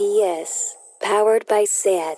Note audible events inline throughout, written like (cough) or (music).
RPS, powered by SAT.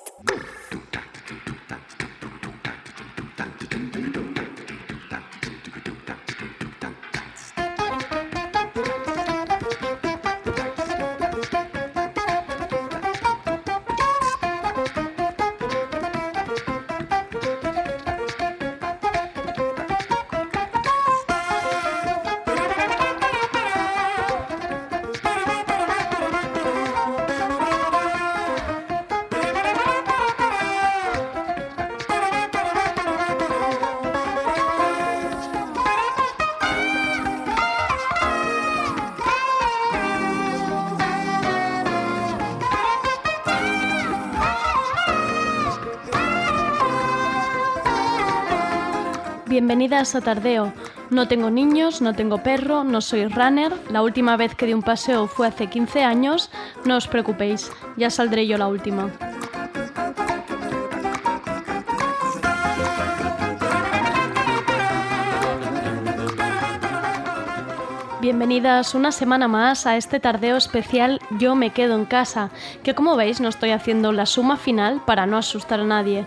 Bienvenidas a Tardeo. No tengo niños, no tengo perro, no soy runner. La última vez que di un paseo fue hace 15 años. No os preocupéis, ya saldré yo la última. Bienvenidas una semana más a este tardeo especial Yo me quedo en casa, que como veis no estoy haciendo la suma final para no asustar a nadie.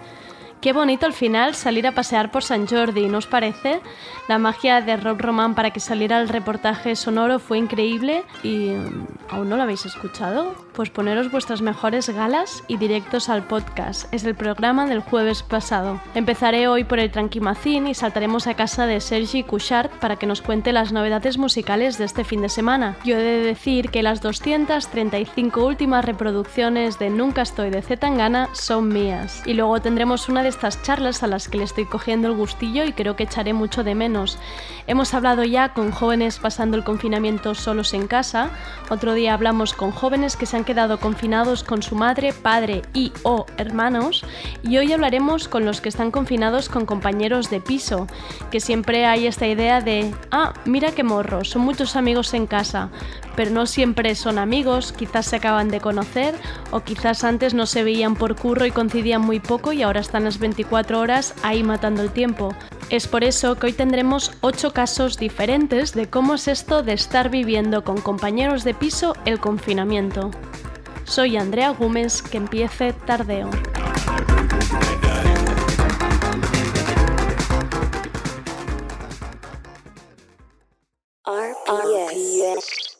Qué bonito al final salir a pasear por San Jordi, ¿no os parece? La magia de Rob Roman para que saliera el reportaje sonoro fue increíble y mm, ¿aún no lo habéis escuchado? Pues poneros vuestras mejores galas y directos al podcast. Es el programa del jueves pasado. Empezaré hoy por el Tranquimacín y saltaremos a casa de Sergi Couchard para que nos cuente las novedades musicales de este fin de semana. Yo he de decir que las 235 últimas reproducciones de Nunca estoy de Zetangana son mías. Y luego tendremos una de estas charlas a las que le estoy cogiendo el gustillo y creo que echaré mucho de menos. Hemos hablado ya con jóvenes pasando el confinamiento solos en casa, otro día hablamos con jóvenes que se han quedado confinados con su madre, padre y o hermanos y hoy hablaremos con los que están confinados con compañeros de piso, que siempre hay esta idea de, ah, mira qué morro, son muchos amigos en casa, pero no siempre son amigos, quizás se acaban de conocer o quizás antes no se veían por curro y coincidían muy poco y ahora están las 24 horas ahí matando el tiempo. Es por eso que hoy tendremos 8 casos diferentes de cómo es esto de estar viviendo con compañeros de piso el confinamiento. Soy Andrea Gómez, que empiece tardeo. RPS.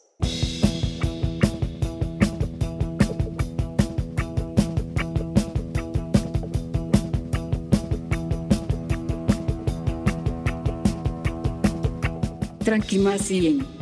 Tranquimacien.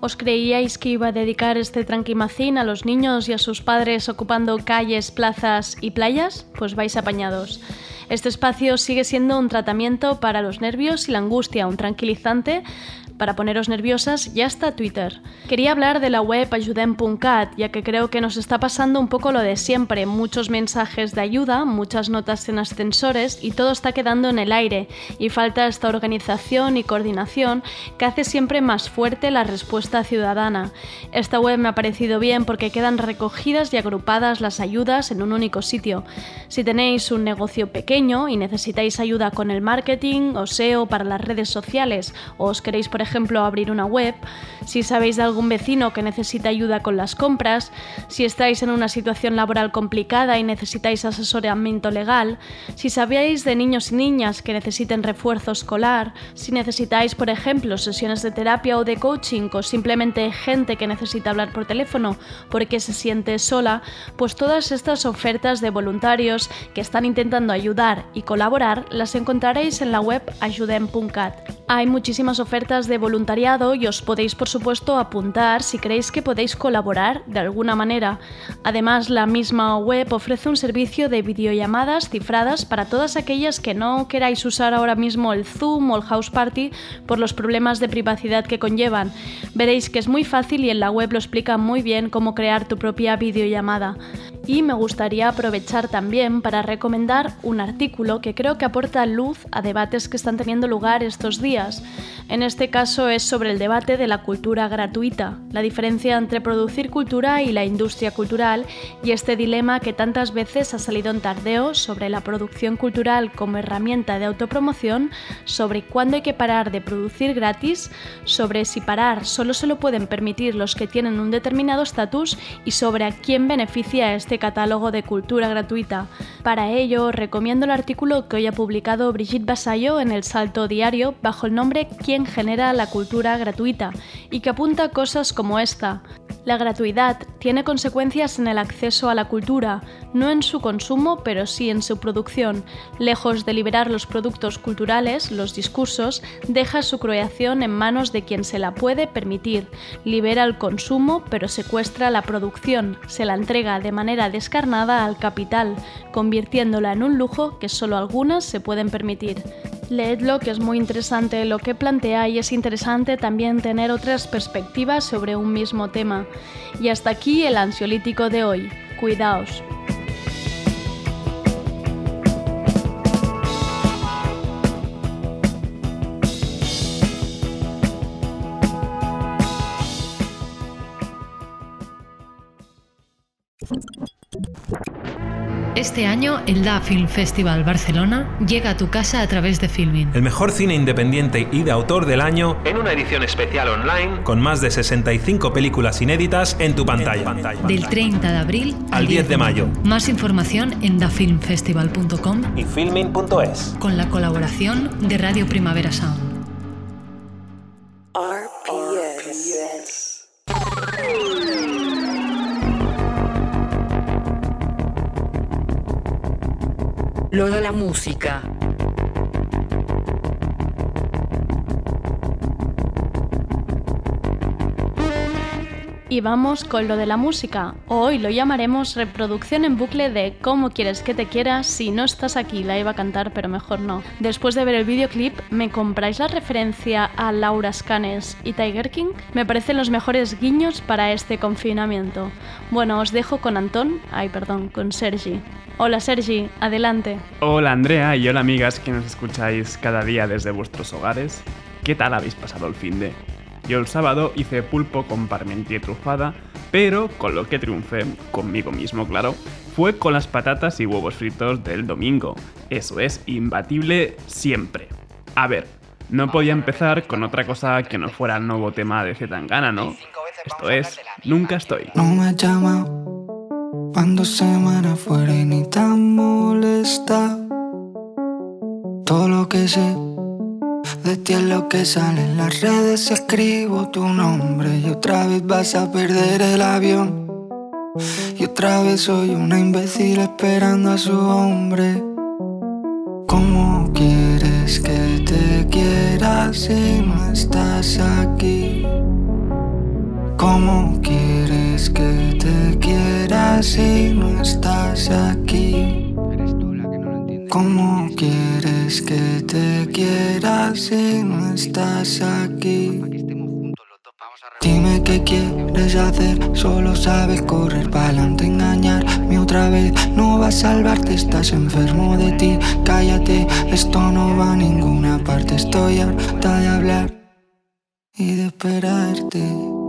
¿Os creíais que iba a dedicar este tranquimacín a los niños y a sus padres ocupando calles, plazas y playas? Pues vais apañados. Este espacio sigue siendo un tratamiento para los nervios y la angustia, un tranquilizante para poneros nerviosas ya está Twitter. Quería hablar de la web ayudem.cat, ya que creo que nos está pasando un poco lo de siempre, muchos mensajes de ayuda, muchas notas en ascensores y todo está quedando en el aire y falta esta organización y coordinación que hace siempre más fuerte la respuesta ciudadana. Esta web me ha parecido bien porque quedan recogidas y agrupadas las ayudas en un único sitio. Si tenéis un negocio pequeño y necesitáis ayuda con el marketing o SEO para las redes sociales o os queréis, por ejemplo, ejemplo, abrir una web, si sabéis de algún vecino que necesita ayuda con las compras, si estáis en una situación laboral complicada y necesitáis asesoramiento legal, si sabéis de niños y niñas que necesiten refuerzo escolar, si necesitáis, por ejemplo, sesiones de terapia o de coaching o simplemente gente que necesita hablar por teléfono porque se siente sola, pues todas estas ofertas de voluntarios que están intentando ayudar y colaborar las encontraréis en la web ayudem.cat. Hay muchísimas ofertas de voluntariado y os podéis por supuesto apuntar si creéis que podéis colaborar de alguna manera. Además, la misma web ofrece un servicio de videollamadas cifradas para todas aquellas que no queráis usar ahora mismo el Zoom o el House Party por los problemas de privacidad que conllevan. Veréis que es muy fácil y en la web lo explica muy bien cómo crear tu propia videollamada. Y me gustaría aprovechar también para recomendar un artículo que creo que aporta luz a debates que están teniendo lugar estos días. En este caso es sobre el debate de la cultura gratuita, la diferencia entre producir cultura y la industria cultural y este dilema que tantas veces ha salido en tardeo sobre la producción cultural como herramienta de autopromoción, sobre cuándo hay que parar de producir gratis, sobre si parar solo se lo pueden permitir los que tienen un determinado estatus y sobre a quién beneficia este catálogo de cultura gratuita. Para ello, recomiendo el artículo que hoy ha publicado Brigitte Basayo en El Salto Diario bajo el nombre ¿Quién genera la cultura gratuita? y que apunta cosas como esta. La gratuidad tiene consecuencias en el acceso a la cultura, no en su consumo, pero sí en su producción. Lejos de liberar los productos culturales, los discursos, deja su creación en manos de quien se la puede permitir. Libera el consumo, pero secuestra la producción, se la entrega de manera descarnada al capital, convirtiéndola en un lujo que solo algunas se pueden permitir. Leedlo, que es muy interesante lo que plantea y es interesante también tener otras perspectivas sobre un mismo tema. Y hasta aquí el ansiolítico de hoy. Cuidaos. Este año, el Da Film Festival Barcelona llega a tu casa a través de Filmin. El mejor cine independiente y de autor del año en una edición especial online con más de 65 películas inéditas en tu pantalla. Del 30 de abril al 10 de mayo. Más información en dafilmfestival.com y filmin.es. Con la colaboración de Radio Primavera Sound. Lo de la música. Y vamos con lo de la música. Hoy lo llamaremos reproducción en bucle de Cómo quieres que te quiera si no estás aquí. La iba a cantar, pero mejor no. Después de ver el videoclip, ¿me compráis la referencia a Laura Scanes y Tiger King? Me parecen los mejores guiños para este confinamiento. Bueno, os dejo con Antón, ay perdón, con Sergi. Hola Sergi, adelante. Hola Andrea y hola amigas que nos escucháis cada día desde vuestros hogares. ¿Qué tal habéis pasado el fin de? Yo el sábado hice pulpo con parmentier trufada, pero con lo que triunfé, conmigo mismo claro, fue con las patatas y huevos fritos del domingo. Eso es imbatible siempre. A ver, no podía empezar con otra cosa que no fuera el nuevo tema de Zetangana, ¿no? Esto es Nunca Estoy. No me llama cuando semana fuera y ni tan molesta. Todo lo que sé de ti es lo que sale en las redes, escribo tu nombre y otra vez vas a perder el avión. Y otra vez soy una imbécil esperando a su hombre. ¿Cómo quieres que te quiera si no estás aquí? ¿Cómo quieres que te quiera si no estás aquí? ¿Cómo quieres que te quiera si no estás aquí? Dime qué quieres hacer, solo sabes correr para adelante, engañarme otra vez. No va a salvarte, estás enfermo de ti. Cállate, esto no va a ninguna parte. Estoy harta de hablar y de esperarte.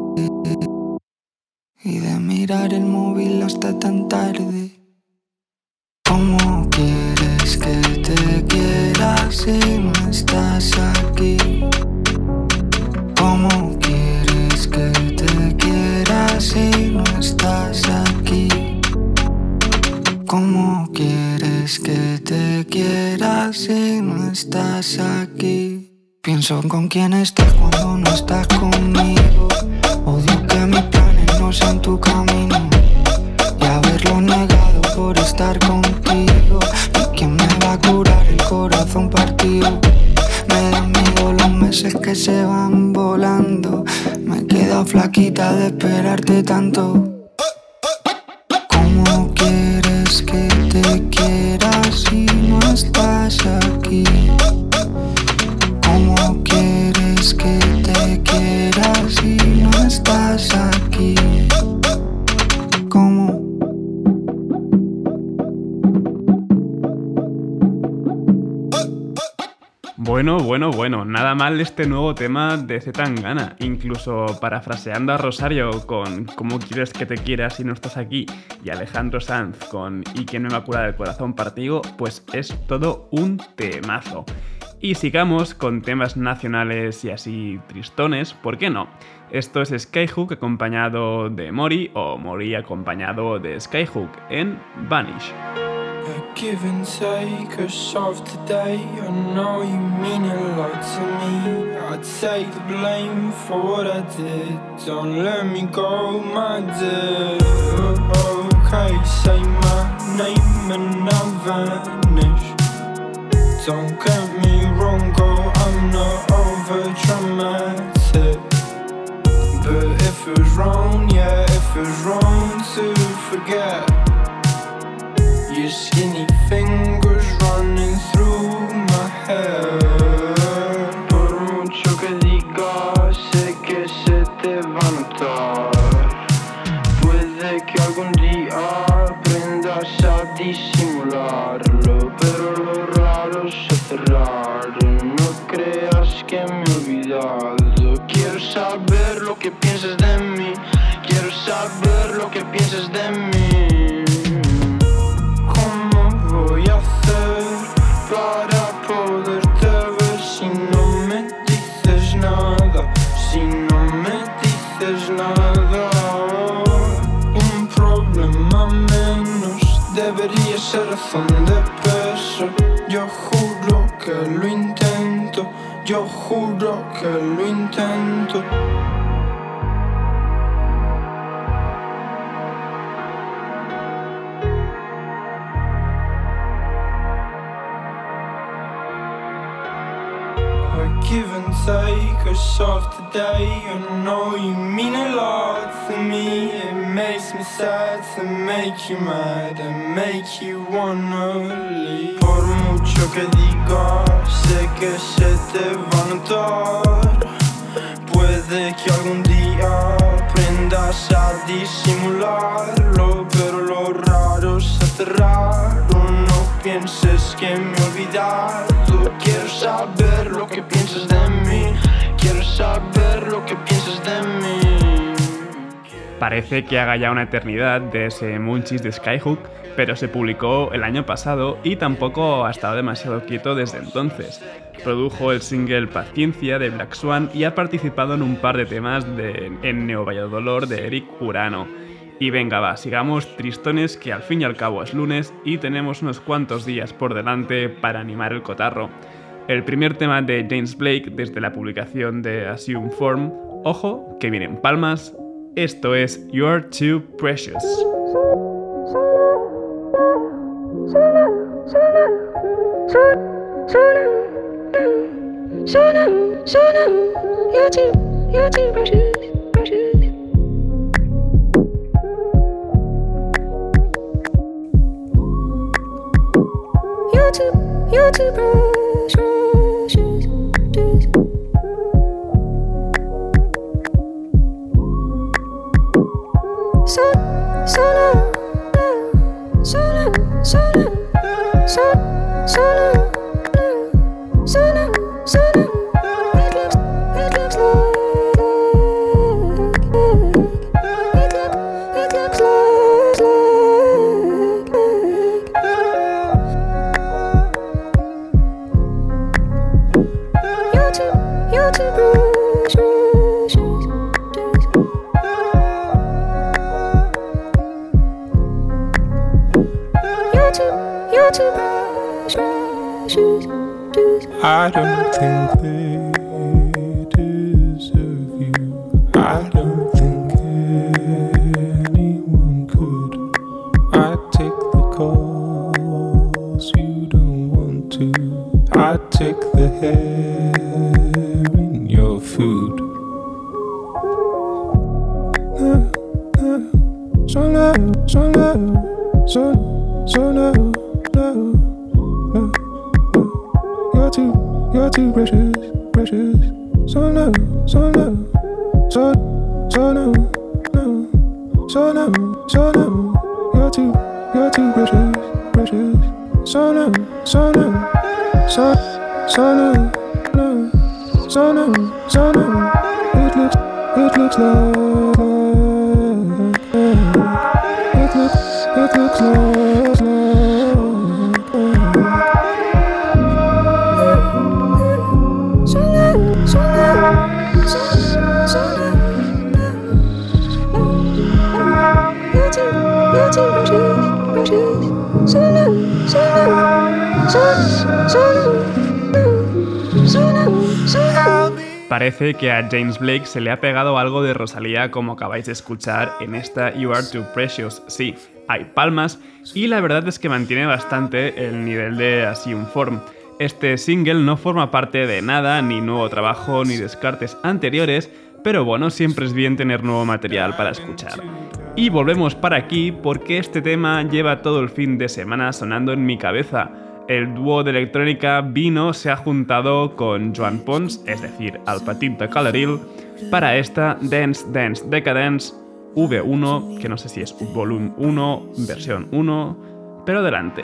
Y de mirar el móvil hasta tan tarde. ¿Cómo quieres que te quiera si no estás aquí? ¿Cómo quieres que te quiera si no estás aquí? ¿Cómo quieres que te quiera si no estás aquí? Pienso con quién estás cuando no estás conmigo. Odio que mis sean tu camino y haberlo negado por estar contigo. ¿Y quién me va a curar el corazón partido? Me dan miedo los meses que se van volando. Me he quedado flaquita de esperarte tanto. ¿Cómo quieres que te quiera si no estás? Bueno, bueno, nada mal este nuevo tema de Zetangana. Incluso parafraseando a Rosario con ¿Cómo quieres que te quieras si no estás aquí? y Alejandro Sanz con ¿Y quién me va a curar el corazón partido? Pues es todo un temazo. Y sigamos con temas nacionales y así tristones, ¿por qué no? Esto es Skyhook acompañado de Mori o Mori acompañado de Skyhook en Vanish. A give and take, a shove today. I know you mean a lot to me. I'd take the blame for what I did. Don't let me go, my dear. Okay, say my name and I'll vanish. Don't get me wrong, girl, I'm not over dramatic. But if it was wrong, yeah, if it was wrong to forget. Your skinny fingers running through my hair. Por mucho que digas, sé que se te va a notar. Puede que algún día aprendas a disimularlo, pero lo raro es hacer raro. No creas que me he olvidado. Quiero saber de peso. Yo juro que lo intento, yo juro que lo intento. Give and take a soft today. I know you mean a lot to me. Makes me sad to make you mad and make you wanna leave. Por mucho que digas, sé que se te va a notar. Puede que algún día aprendas a disimularlo, pero lo raro es hacer raro. No pienses que me he olvidado. Quiero saber lo que piensas de mí. Quiero saber lo que piensas de mí. Parece que haga ya una eternidad de ese Munchies de Skyhook, pero se publicó el año pasado y tampoco ha estado demasiado quieto desde entonces. Produjo el single Paciencia de Black Swan y ha participado en un par de temas de, en Neo Valladolor de Eric Urano. Y venga, va, sigamos tristones que al fin y al cabo es lunes y tenemos unos cuantos días por delante para animar el cotarro. El primer tema de James Blake desde la publicación de Assume Form, ojo, que vienen palmas, esto es You're Too Precious. You're too precious. Que a James Blake se le ha pegado algo de Rosalía como acabáis de escuchar en esta You Are Too Precious. Sí, hay palmas y la verdad es que mantiene bastante el nivel de Assume Form. Este single no forma parte de nada, ni nuevo trabajo, ni descartes anteriores, pero bueno, siempre es bien tener nuevo material para escuchar. Y volvemos para aquí porque este tema lleva todo el fin de semana sonando en mi cabeza. El dúo de electrónica Vino se ha juntado con Joan Pons, es decir, al Petit de Caleril, para esta Dance Dance Decadence V1, que no sé si es volumen 1, versión 1, pero adelante.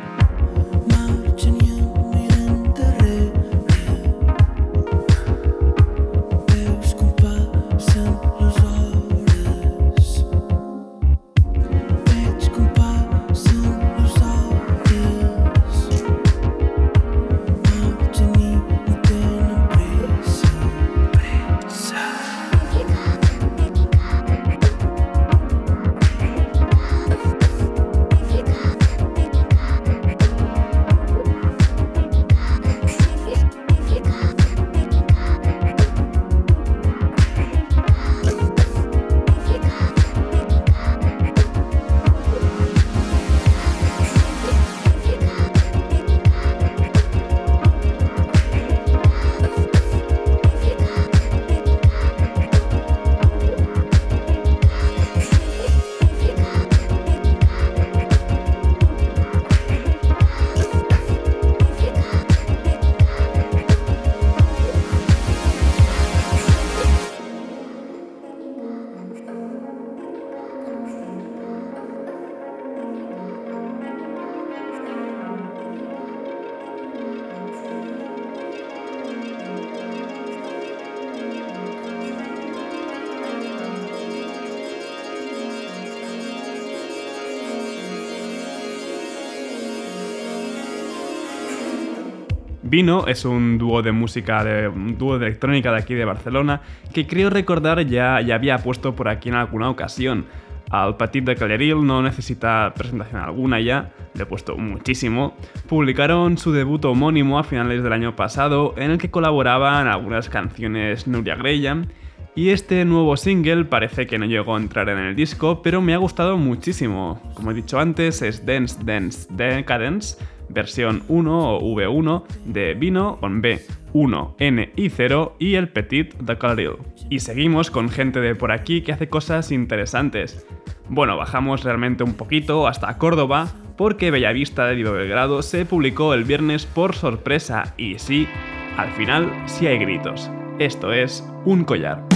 Es un dúo de música, de, un dúo de electrónica de aquí de Barcelona, que creo recordar ya, ya había puesto por aquí en alguna ocasión. Al Petit de Calleril no necesita presentación alguna ya, le he puesto muchísimo. Publicaron su debut homónimo a finales del año pasado, en el que colaboraban algunas canciones Nuria Graham, y este nuevo single parece que no llegó a entrar en el disco, pero me ha gustado muchísimo. Como he dicho antes, es Dance Dance Decadence, versión 1 o V1 de Vino con B, 1, N y 0 y el Petit de. Y seguimos con gente de por aquí que hace cosas interesantes. Bueno, bajamos realmente un poquito hasta Córdoba porque Bellavista de Vivo Belgrado se publicó el viernes por sorpresa y sí, al final sí hay gritos. Esto es Un collar.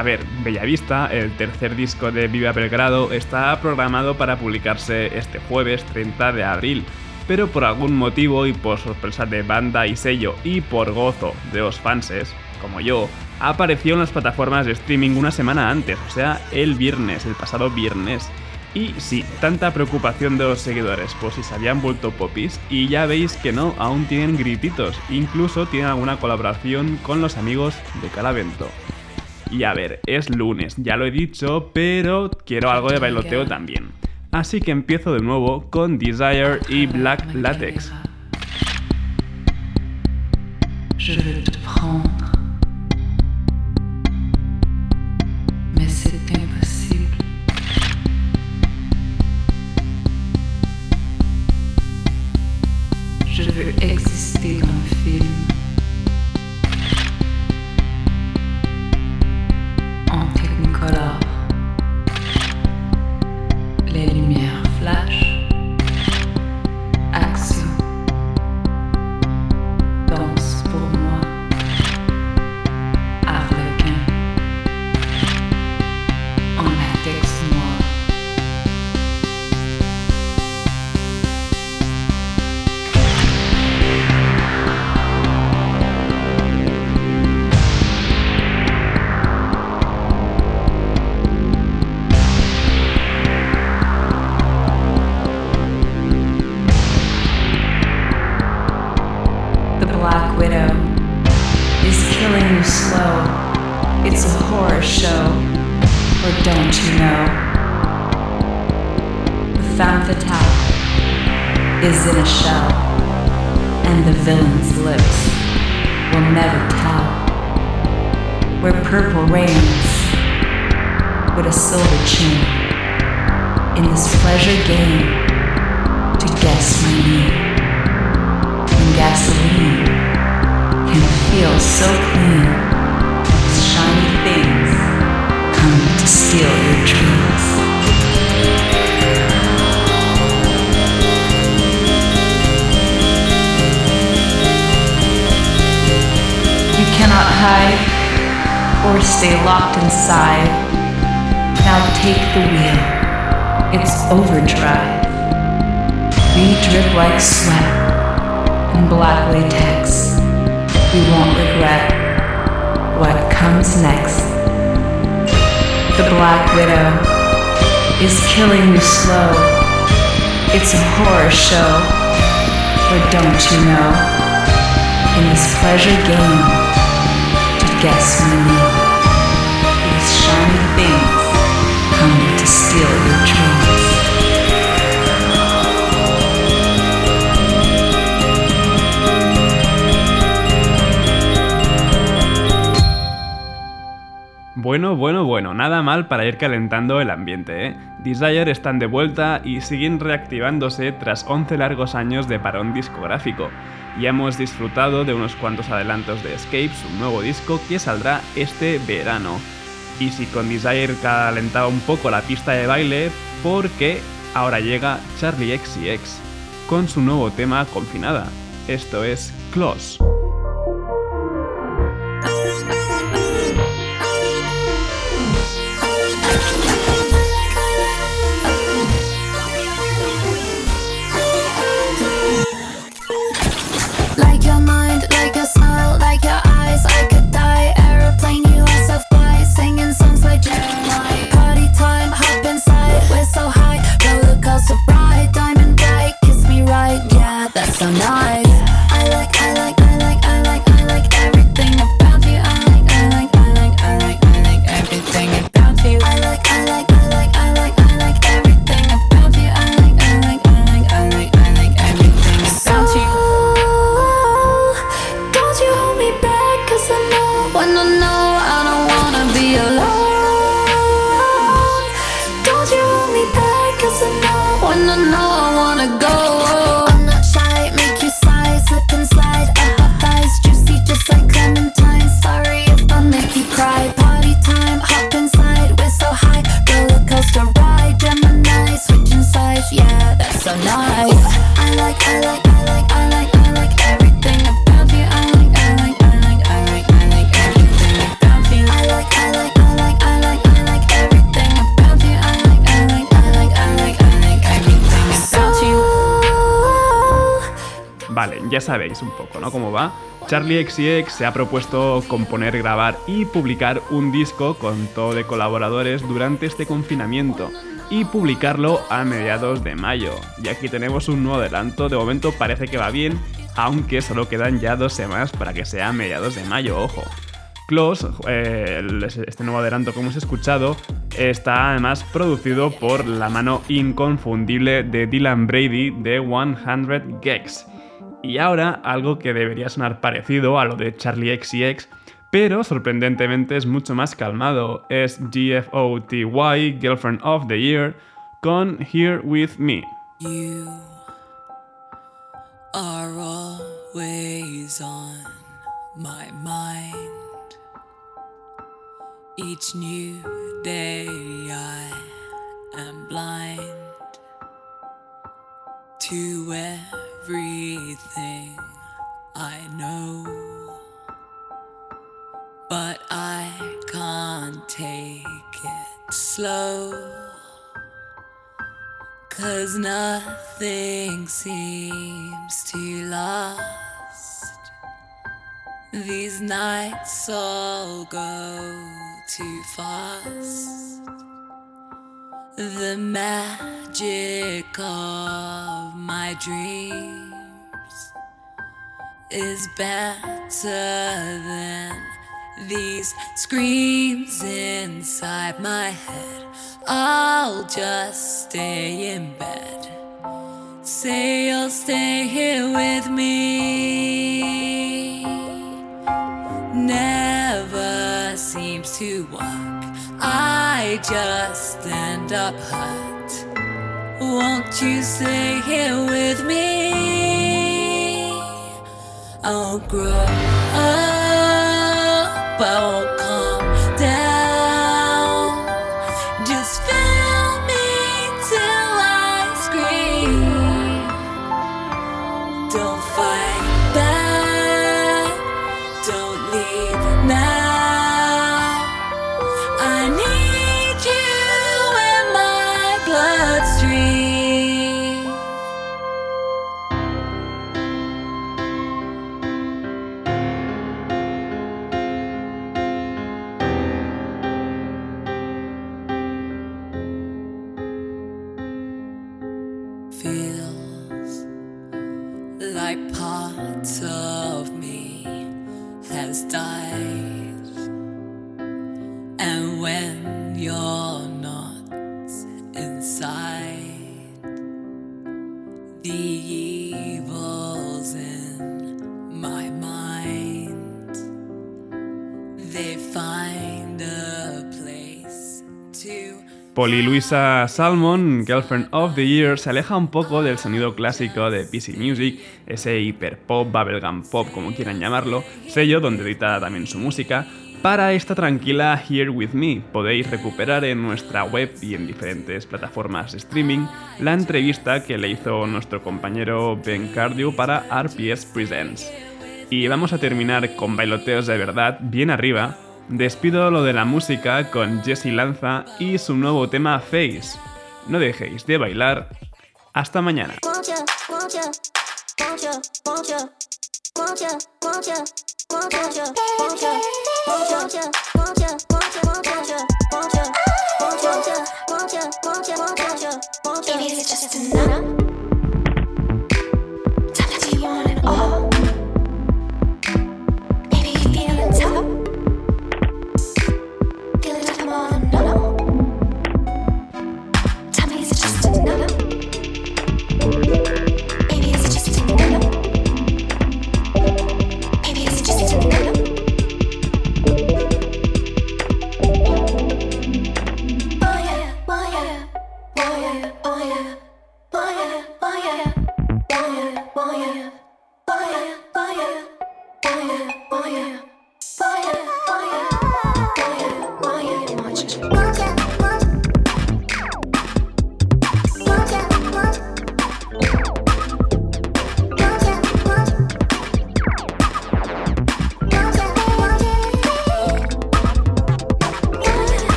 A ver, Bellavista, el tercer disco de Viva Belgrado, está programado para publicarse este jueves 30 de abril, pero por algún motivo y por sorpresa de banda y sello y por gozo de los fanses, como yo, apareció en las plataformas de streaming una semana antes, o sea, el viernes, el pasado viernes. Y sí, tanta preocupación de los seguidores por si se habían vuelto popis, y ya veis que no, aún tienen grititos, incluso tienen alguna colaboración con los amigos de Calavento. Y a ver, es lunes, ya lo he dicho, pero quiero algo de bailoteo también. Así que empiezo de nuevo con Desire y Black Latex. Te. you won't regret what comes next. The Black Widow is killing you slow. It's a horror show, but don't you know? In this pleasure game, to guess my name. Bueno, bueno, bueno, nada mal para ir calentando el ambiente, ¿eh? Desire están de vuelta y siguen reactivándose tras 11 largos años de parón discográfico. Ya hemos disfrutado de unos cuantos adelantos de Escape, su nuevo disco que saldrá este verano. Y si con Desire calentaba un poco la pista de baile, porque ahora llega Charlie XCX con su nuevo tema Confinada. Esto es Close. Like your mind, like your smile, like your eyes. I could die, aeroplane, you are so fly Singing songs like Jeremiah. Party time, hop inside, we're so high. Roller coaster ride, diamond day Kiss me right, yeah, that's so nice. sabéis un poco, ¿no? Cómo va. Charlie XCX se ha propuesto componer, grabar y publicar un disco con todo de colaboradores durante este confinamiento y publicarlo a mediados de mayo. Y aquí tenemos un nuevo adelanto, de momento parece que va bien, aunque solo quedan ya dos semanas para que sea mediados de mayo, ojo. Close, eh, este nuevo adelanto como hemos escuchado, está además producido por la mano inconfundible de Dylan Brady de 100 Gex. Y ahora algo que debería sonar parecido a lo de Charlie XCX, pero sorprendentemente es mucho más calmado. Es GFOTY, Girlfriend of the Year, con Here With Me. You are always on my mind. Each new day I am blind to everything I know. But I can't take it slow. Cause nothing seems to last. These nights all go too fast. The magic of my dreams is better than these screams inside my head. I'll just stay in bed. Say you'll stay here with me. Never seems to work. I just end up hurt. Won't you stay here with me? I'll grow up. I Poli Luisa Salmon, Girlfriend of the Year, se aleja un poco del sonido clásico de PC Music, ese hiperpop, bubblegum pop, como quieran llamarlo, sello donde edita también su música, para esta tranquila Here With Me. Podéis recuperar en nuestra web y en diferentes plataformas de streaming la entrevista que le hizo nuestro compañero Ben Cardew para RPS Presents. Y vamos a terminar con bailoteos de verdad, bien arriba, Despido lo de la música con Jesse Lanza y su nuevo tema Face. No dejéis de bailar. Hasta mañana.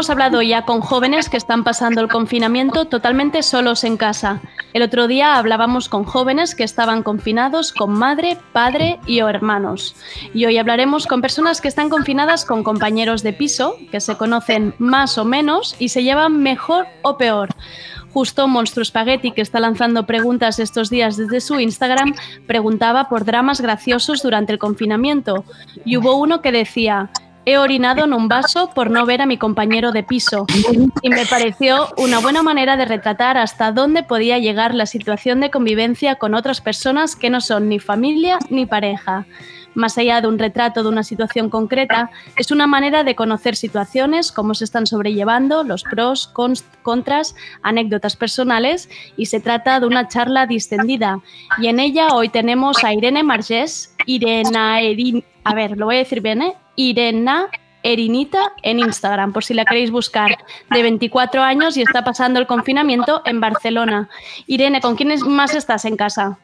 Hemos hablado ya con jóvenes que están pasando el confinamiento totalmente solos en casa. El otro día hablábamos con jóvenes que estaban confinados con madre, padre y o hermanos. Y hoy hablaremos con personas que están confinadas con compañeros de piso, que se conocen más o menos y se llevan mejor o peor. Justo Monstruo Spaghetti, que está lanzando preguntas estos días desde su Instagram, preguntaba por dramas graciosos durante el confinamiento. Y hubo uno que decía, he orinado en un vaso por no ver a mi compañero de piso. Y me pareció una buena manera de retratar hasta dónde podía llegar la situación de convivencia con otras personas que no son ni familia ni pareja. Más allá de un retrato de una situación concreta, es una manera de conocer situaciones, cómo se están sobrellevando, los pros, contras, anécdotas personales y se trata de una charla distendida. Y en ella hoy tenemos a Irene Margés, Irena Erin, a ver, lo voy a decir bien, ¿eh? Irena Erinita en Instagram, por si la queréis buscar, de 24 años y está pasando el confinamiento en Barcelona. Irene, ¿con quiénes más estás en casa?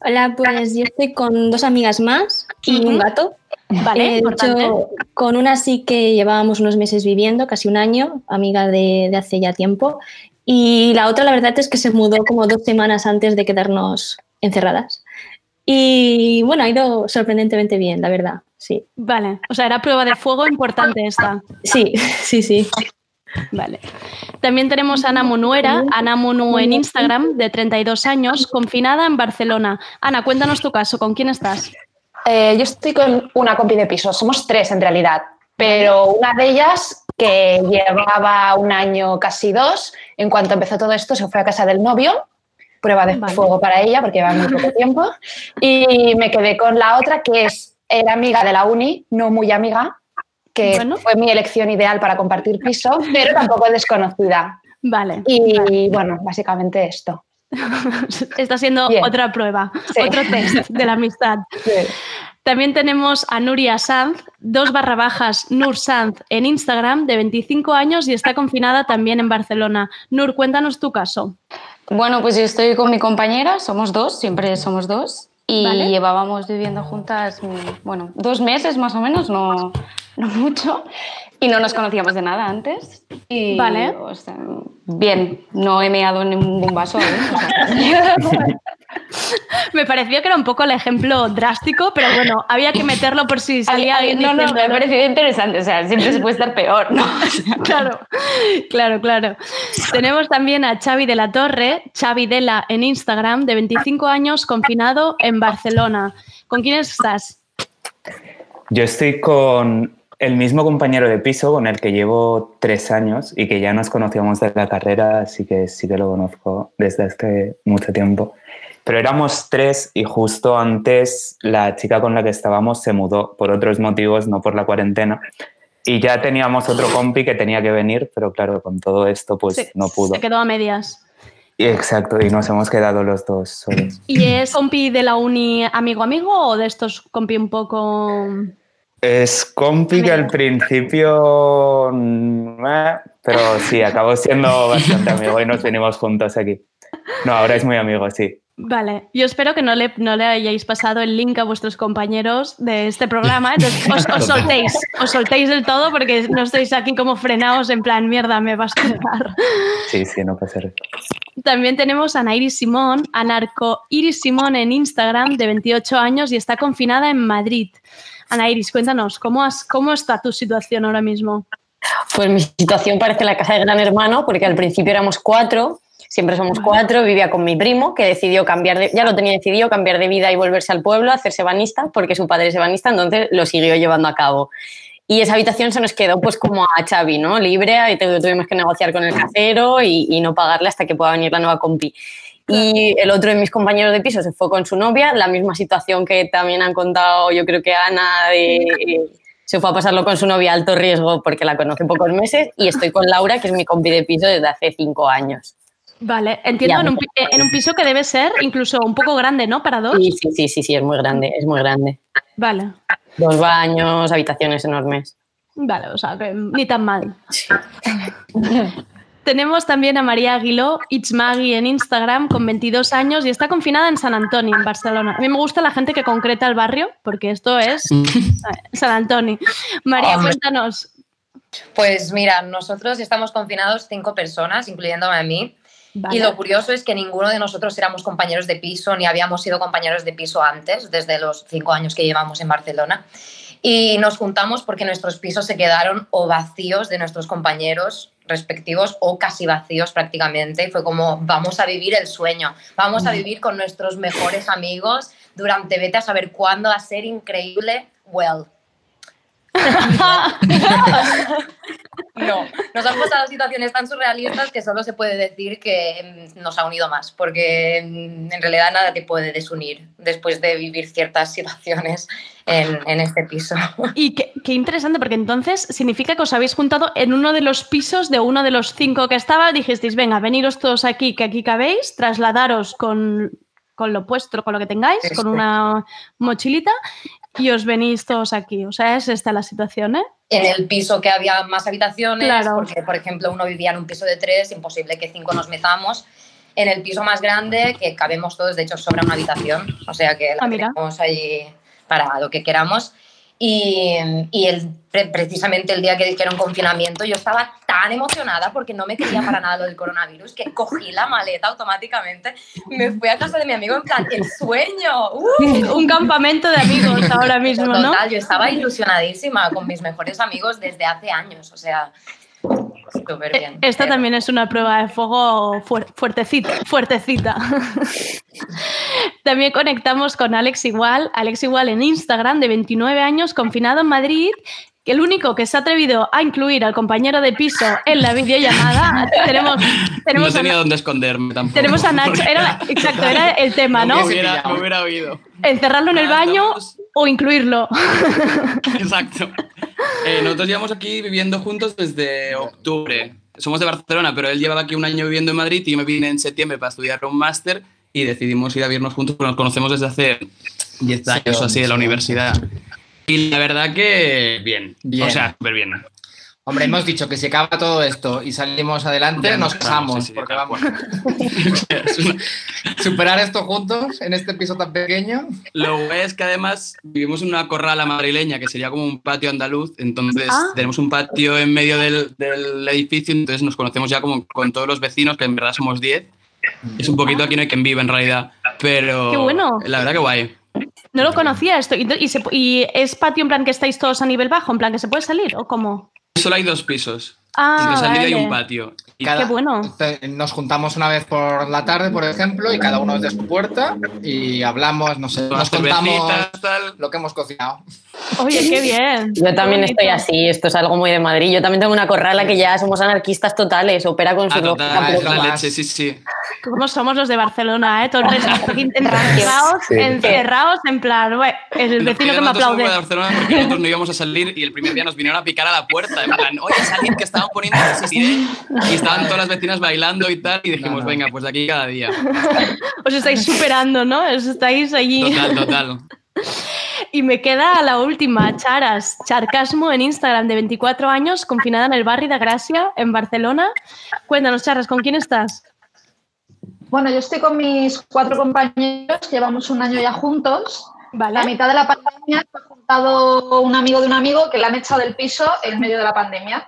Hola, pues yo estoy con dos amigas más y un gato. Vale, Eh, de importante. hecho, con una sí que llevábamos unos meses viviendo, casi un año, amiga de, de hace ya tiempo. Y la otra, la verdad es que se mudó como dos semanas antes de quedarnos encerradas. Y bueno, ha ido sorprendentemente bien, la verdad, sí. Vale, o sea, era prueba de fuego importante esta. Sí, sí, sí. Vale. También tenemos a Ana Munuera, Ana Munu en Instagram, de 32 años, confinada en Barcelona. Ana, cuéntanos tu caso, ¿con quién estás? Eh, yo estoy con una compi de piso, somos tres en realidad, pero una de ellas que llevaba un año, casi dos, en cuanto empezó todo esto se fue a casa del novio, prueba de fuego para ella porque lleva muy poco tiempo, y me quedé con la otra que es, era amiga de la uni, no muy amiga, que fue mi elección ideal para compartir piso, pero tampoco desconocida. Vale. Y bueno, básicamente esto. (laughs) Está siendo Bien. otra prueba, Sí. otro test de la amistad. (laughs) También tenemos a Nuria Sanz, dos barra bajas Nur Sanz en Instagram, de 25 años y está confinada también en Barcelona. Nur, cuéntanos tu caso. Bueno, pues yo estoy con mi compañera, somos dos, siempre somos dos. Y Vale. llevábamos viviendo juntas, bueno, dos meses más o menos, no, no mucho. Y no nos conocíamos de nada antes. Y, Vale. o sea, bien, no he meado en ningún vaso. ¿eh? O sea, (laughs) (laughs) Me pareció que era un poco el ejemplo drástico, pero bueno, había que meterlo por si salía alguien no, no, me ha parecido interesante, o sea, siempre se puede estar peor, ¿no? (laughs) Claro, claro, claro. Tenemos también a Xavi de la Torre, Xavi Dela en Instagram, de 25 años, confinado en Barcelona. ¿Con quién estás? Yo estoy con el mismo compañero de piso con el que llevo tres años y que ya nos conocíamos de la carrera, así que sí que lo conozco desde hace mucho tiempo. Pero éramos tres y justo antes la chica con la que estábamos se mudó por otros motivos, no por la cuarentena. Y ya teníamos otro compi que tenía que venir, pero claro, con todo esto pues no pudo. Se quedó a medias. Exacto, y nos hemos quedado los dos solos. ¿Y es compi de la uni amigo amigo o de estos compi un poco... Es compi que al principio, mm, eh, pero sí, acabó siendo bastante amigo y nos venimos juntos aquí. No, ahora es muy amigo, sí. Vale, yo espero que no le, no le hayáis pasado el link a vuestros compañeros de este programa. Entonces, (laughs) os, os soltéis, os soltéis del todo porque no estáis aquí como frenados en plan, mierda, me vas a pegar. Sí, sí, no pasa nada. También tenemos a Simón, anarco Iris Simón en Instagram, de 28 años y está confinada en Madrid. Ana Iris, cuéntanos, ¿cómo, has, ¿cómo está tu situación ahora mismo? Pues mi situación parece la casa de Gran Hermano, porque al principio éramos cuatro, siempre somos cuatro, vivía con mi primo, que decidió cambiar de, ya lo tenía decidido, cambiar de vida y volverse al pueblo, hacerse banista, porque su padre es banista, entonces lo siguió llevando a cabo. Y esa habitación se nos quedó pues como a Xavi, ¿no? Libre, tu- tuvimos que negociar con el casero y, y no pagarle hasta que pueda venir la nueva compi. Y el otro de mis compañeros de piso se fue con su novia, la misma situación que también han contado yo creo que Ana, de, se fue a pasarlo con su novia a alto riesgo porque la conoce pocos meses y estoy con Laura, que es mi compi de piso desde hace cinco años. Vale, entiendo en un, en un piso que debe ser incluso un poco grande, ¿no? Para dos. Sí, sí, sí, sí, sí, es muy grande, es muy grande. Vale, Dos baños, habitaciones enormes. vale, o sea, que ni tan mal. (laughs) Tenemos también a María Aguiló, It's Maggie en Instagram, con 22 años y está confinada en San Antonio, en Barcelona. A mí me gusta la gente que concreta el barrio, porque esto es eh, (laughs) San Antonio. María, Hombre. cuéntanos. Pues mira, nosotros estamos confinados cinco personas, incluyéndome a mí. Vale. Y lo curioso es que ninguno de nosotros éramos compañeros de piso ni habíamos sido compañeros de piso antes, desde los cinco años que llevamos en Barcelona. Y nos juntamos porque nuestros pisos se quedaron o vacíos de nuestros compañeros respectivos o casi vacíos prácticamente. Y fue como, vamos a vivir el sueño, vamos a vivir con nuestros mejores amigos durante vete a saber cuándo, a ser increíble. Well, no, nos han pasado situaciones tan surrealistas que solo se puede decir que mm, nos ha unido más, porque mm, en realidad nada te puede desunir después de vivir ciertas situaciones en, este piso. Y qué interesante, porque entonces significa que os habéis juntado en uno de los pisos de uno de los cinco que estaba. Dijisteis, venga, veniros todos aquí, que aquí cabéis, trasladaros con, con lo puesto, con lo que tengáis, con una mochilita, y os venís todos aquí. O sea, es esta la situación, ¿eh? En el piso que había más habitaciones, Claro. porque por ejemplo uno vivía en un piso de tres, imposible que cinco nos metamos. En el piso más grande, que cabemos todos, de hecho sobra una habitación, o sea que la Ah, tenemos allí para lo que queramos. Y, y el, pre- precisamente el día que dijeron confinamiento, yo estaba tan emocionada porque no me quería para nada lo del coronavirus que cogí la maleta automáticamente, me fui a casa de mi amigo en plan, el sueño. ¡uh! Un campamento de amigos ahora mismo, ¿no? Total, yo estaba ilusionadísima con mis mejores amigos desde hace años, o sea, súper bien. Esta también es una prueba de fuego fuer- fuertecita, fuertecita. (laughs) También conectamos con Alex Igual, Alex Igual en Instagram, de 29 años, confinado en Madrid, que el único que se ha atrevido a incluir al compañero de piso en la videollamada. tenemos, tenemos, no tenía a, dónde esconderme tampoco. tenemos a Nacho, era exacto, era el tema, ¿no? Me hubiera, me hubiera oído. Encerrarlo en el baño o incluirlo. Exacto. Eh, nosotros llevamos aquí viviendo juntos desde octubre. Somos de Barcelona, pero él llevaba aquí un año viviendo en Madrid y yo me vine en septiembre para estudiar un máster y decidimos ir a vivirnos juntos porque nos conocemos desde hace 10 años o así de la universidad. Y la verdad que bien. Bien. O sea, súper bien. Hombre, hemos dicho que si acaba todo esto y salimos adelante, Ya nos casamos, sí, sí, porque vamos. (laughs) Superar esto juntos en este piso tan pequeño. Lo guay es que además vivimos en una corrala madrileña que sería como un patio andaluz, entonces Ah. tenemos un patio en medio del, del edificio, entonces nos conocemos ya como con todos los vecinos, que en verdad somos 10. Es un poquito aquí no hay quien vive en realidad, pero Qué bueno. la verdad que guay. No lo conocía esto. ¿Y, y se- y es patio en plan que estáis todos a nivel bajo? ¿En plan que se puede salir o cómo? Solo hay dos pisos. Ah, Entre salida y vale. un patio. Y Qué bueno. Te- Nos juntamos una vez por la tarde, por ejemplo, y cada uno desde su puerta y hablamos, no sé, nos contamos lo que hemos cocinado. Oye, qué bien. (laughs) Yo también Qué estoy bonito. así, esto es algo muy de Madrid. Yo también tengo una corrala que ya somos anarquistas totales, opera con su Ah, total, pero es la leche, sí, sí. ¿Cómo somos los de Barcelona, eh? Todos (laughs) encerrados, Sí. encerrados en plan, "Bue, el vecino que me aplaude. de Barcelona porque nosotros no íbamos a salir y el primer día nos vinieron a picar a la puerta. En plan, oye, salid que estaban poniendo asistiré. Y estaban todas las (laughs) vecinas bailando y tal. Y dijimos, venga, pues de aquí cada día. (laughs) Os estáis superando, ¿no? Os estáis allí. Total, total. (laughs) Y me queda la última, Charas. Charcasmo en Instagram de 24 años, confinada en el barrio de Gracia, en Barcelona. Cuéntanos, Charas, ¿con quién estás? Bueno, yo estoy con mis cuatro compañeros, llevamos un año ya juntos. La mitad de la pandemia se ha juntado un amigo de un amigo que le han echado del piso en medio de la pandemia.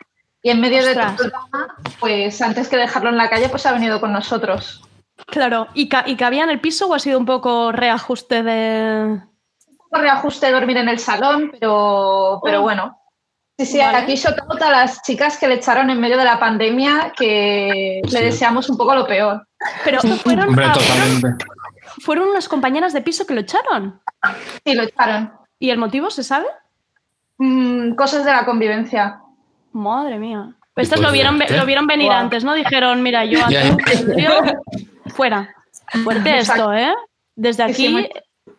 Y en medio Ostras. de todo el drama, pues antes que dejarlo en la calle, pues ha venido con nosotros. Claro, ¿y, ca- y cabía en el piso o ha sido un poco reajuste de...? Un poco reajuste de dormir en el salón, pero, pero Oh. bueno. Sí, sí, Vale. aquí out a las chicas que le echaron en medio de la pandemia, que le deseamos un poco lo peor. Pero fueron, Hombre, totalmente. fueron unas compañeras de piso que lo echaron. Sí, lo echaron. ¿Y el motivo se sabe? Mm, cosas de la convivencia. Madre mía. Estas Pues, lo vieron, lo vieron venir antes, ¿no? Dijeron, mira, yo fuera. (laughs) Fuerte esto, ¿eh? Desde aquí,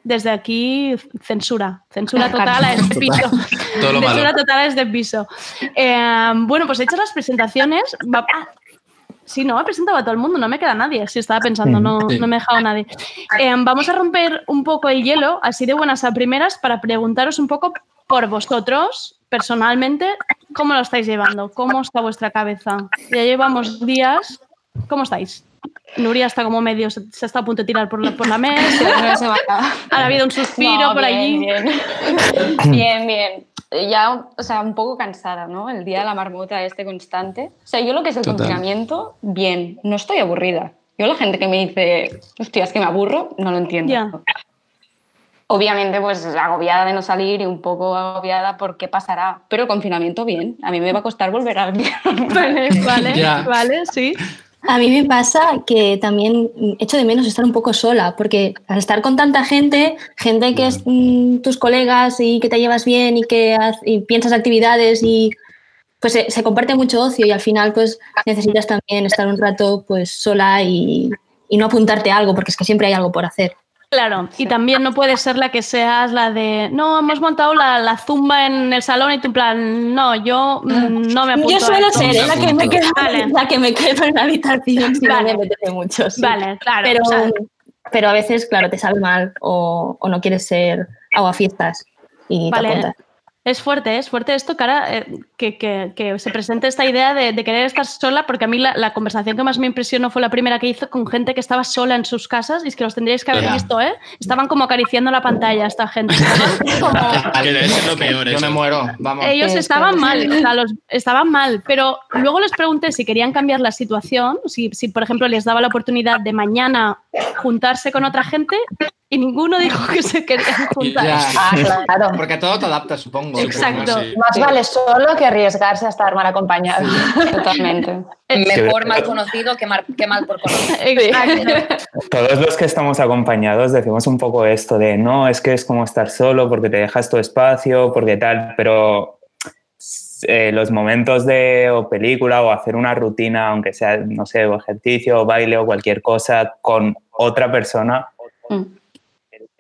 desde aquí, censura. Censura (laughs) total a este piso. (laughs) Todo lo Censura malo. total a este piso. Eh, bueno, pues hechas las presentaciones. va- ah, Sí, no, he presentado a todo el mundo, no me queda nadie. Sí, estaba pensando, no, no me he dejado nadie. Eh, vamos a romper un poco el hielo, así de buenas a primeras, para preguntaros un poco por vosotros, personalmente, cómo lo estáis llevando, cómo está vuestra cabeza. Ya llevamos días. ¿Cómo estáis? Nuria está como medio, se, se está a punto de tirar por la, por la mesa. (laughs) Ha habido un suspiro No, por bien, allí. Bien. (laughs) bien, bien. Ya, o sea, un poco cansada, ¿no? El día de la marmota este constante. O sea, yo lo que es el Total. confinamiento, bien, no estoy aburrida. Yo la gente que me dice, hostia, es que me aburro, no lo entiendo. Obviamente, pues agobiada de no salir y un poco agobiada por qué pasará. Pero el confinamiento, bien. A mí me va a costar volver a (laughs) Vale, vale, vale, sí. A mí me pasa que también echo de menos estar un poco sola, porque al estar con tanta gente, gente que es mm, tus colegas y que te llevas bien y que haz- y piensas actividades y pues se, se comparte mucho ocio y al final pues necesitas también estar un rato pues sola y, y no apuntarte a algo, porque es que siempre hay algo por hacer. Claro, y también no puedes ser la que seas la de, no, hemos montado la, la zumba en el salón y tú en plan, no, yo mm, no me apunto Yo suelo esto". ser la que me quedo, Vale. la que me quedo en la habitación (laughs) si no Vale. me apetece mucho. sí. Vale, claro, Pero, o sea- pero a veces, claro, te sale mal o, o no quieres ser aguafiestas y te Vale. apuntas. Es fuerte, es fuerte esto, cara, eh, que, que- que se presente esta idea de, de querer estar sola, porque a mí la, la conversación que más me impresionó fue la primera que hizo con gente que estaba sola en sus casas, y es que los tendríais que haber visto, ¿eh? Estaban como acariciando la pantalla esta gente. (laughs) Lo peor Yo me muero, vamos. Ellos estaban mal, o sea, los- estaban mal, pero luego les pregunté si querían cambiar la situación, si, si, por ejemplo les daba la oportunidad de mañana juntarse con otra gente y ninguno dijo que se querían (laughs) juntar. Ya. Ah, claro. (laughs) Porque a todo te adaptas, supongo. Exacto. Supongo, sí. Más vale solo que arriesgarse a estar mal acompañado. (laughs) Totalmente. Mejor mal conocido que mal, que mal por conocer. Exacto. Todos los que estamos acompañados decimos un poco esto de no, es que es como estar solo porque te dejas tu espacio, porque tal, pero eh, los momentos de o película o hacer una rutina, aunque sea, no sé, o ejercicio o baile o cualquier cosa con otra persona,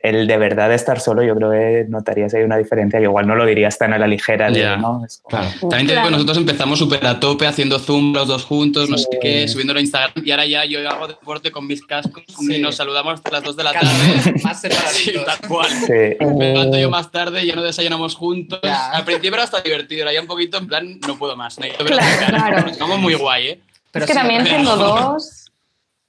el de verdad estar solo, yo creo que notarías ahí una diferencia que igual no lo dirías tan a la ligera. de. ¿no? Es como- También te digo que nosotros empezamos súper a tope haciendo zoom los dos juntos, no sé qué, subiéndolo a Instagram y ahora ya yo hago deporte con mis cascos y nos saludamos hasta las 2 de la tarde. más separaditos. (laughs) Sí, tal cual. Sí. Me levanto yo más tarde, ya no desayunamos juntos. Al principio era hasta divertido, era ya un poquito en plan, no puedo más, a mi cara. Nos llevamos muy guay, ¿eh? es que también siendo dos,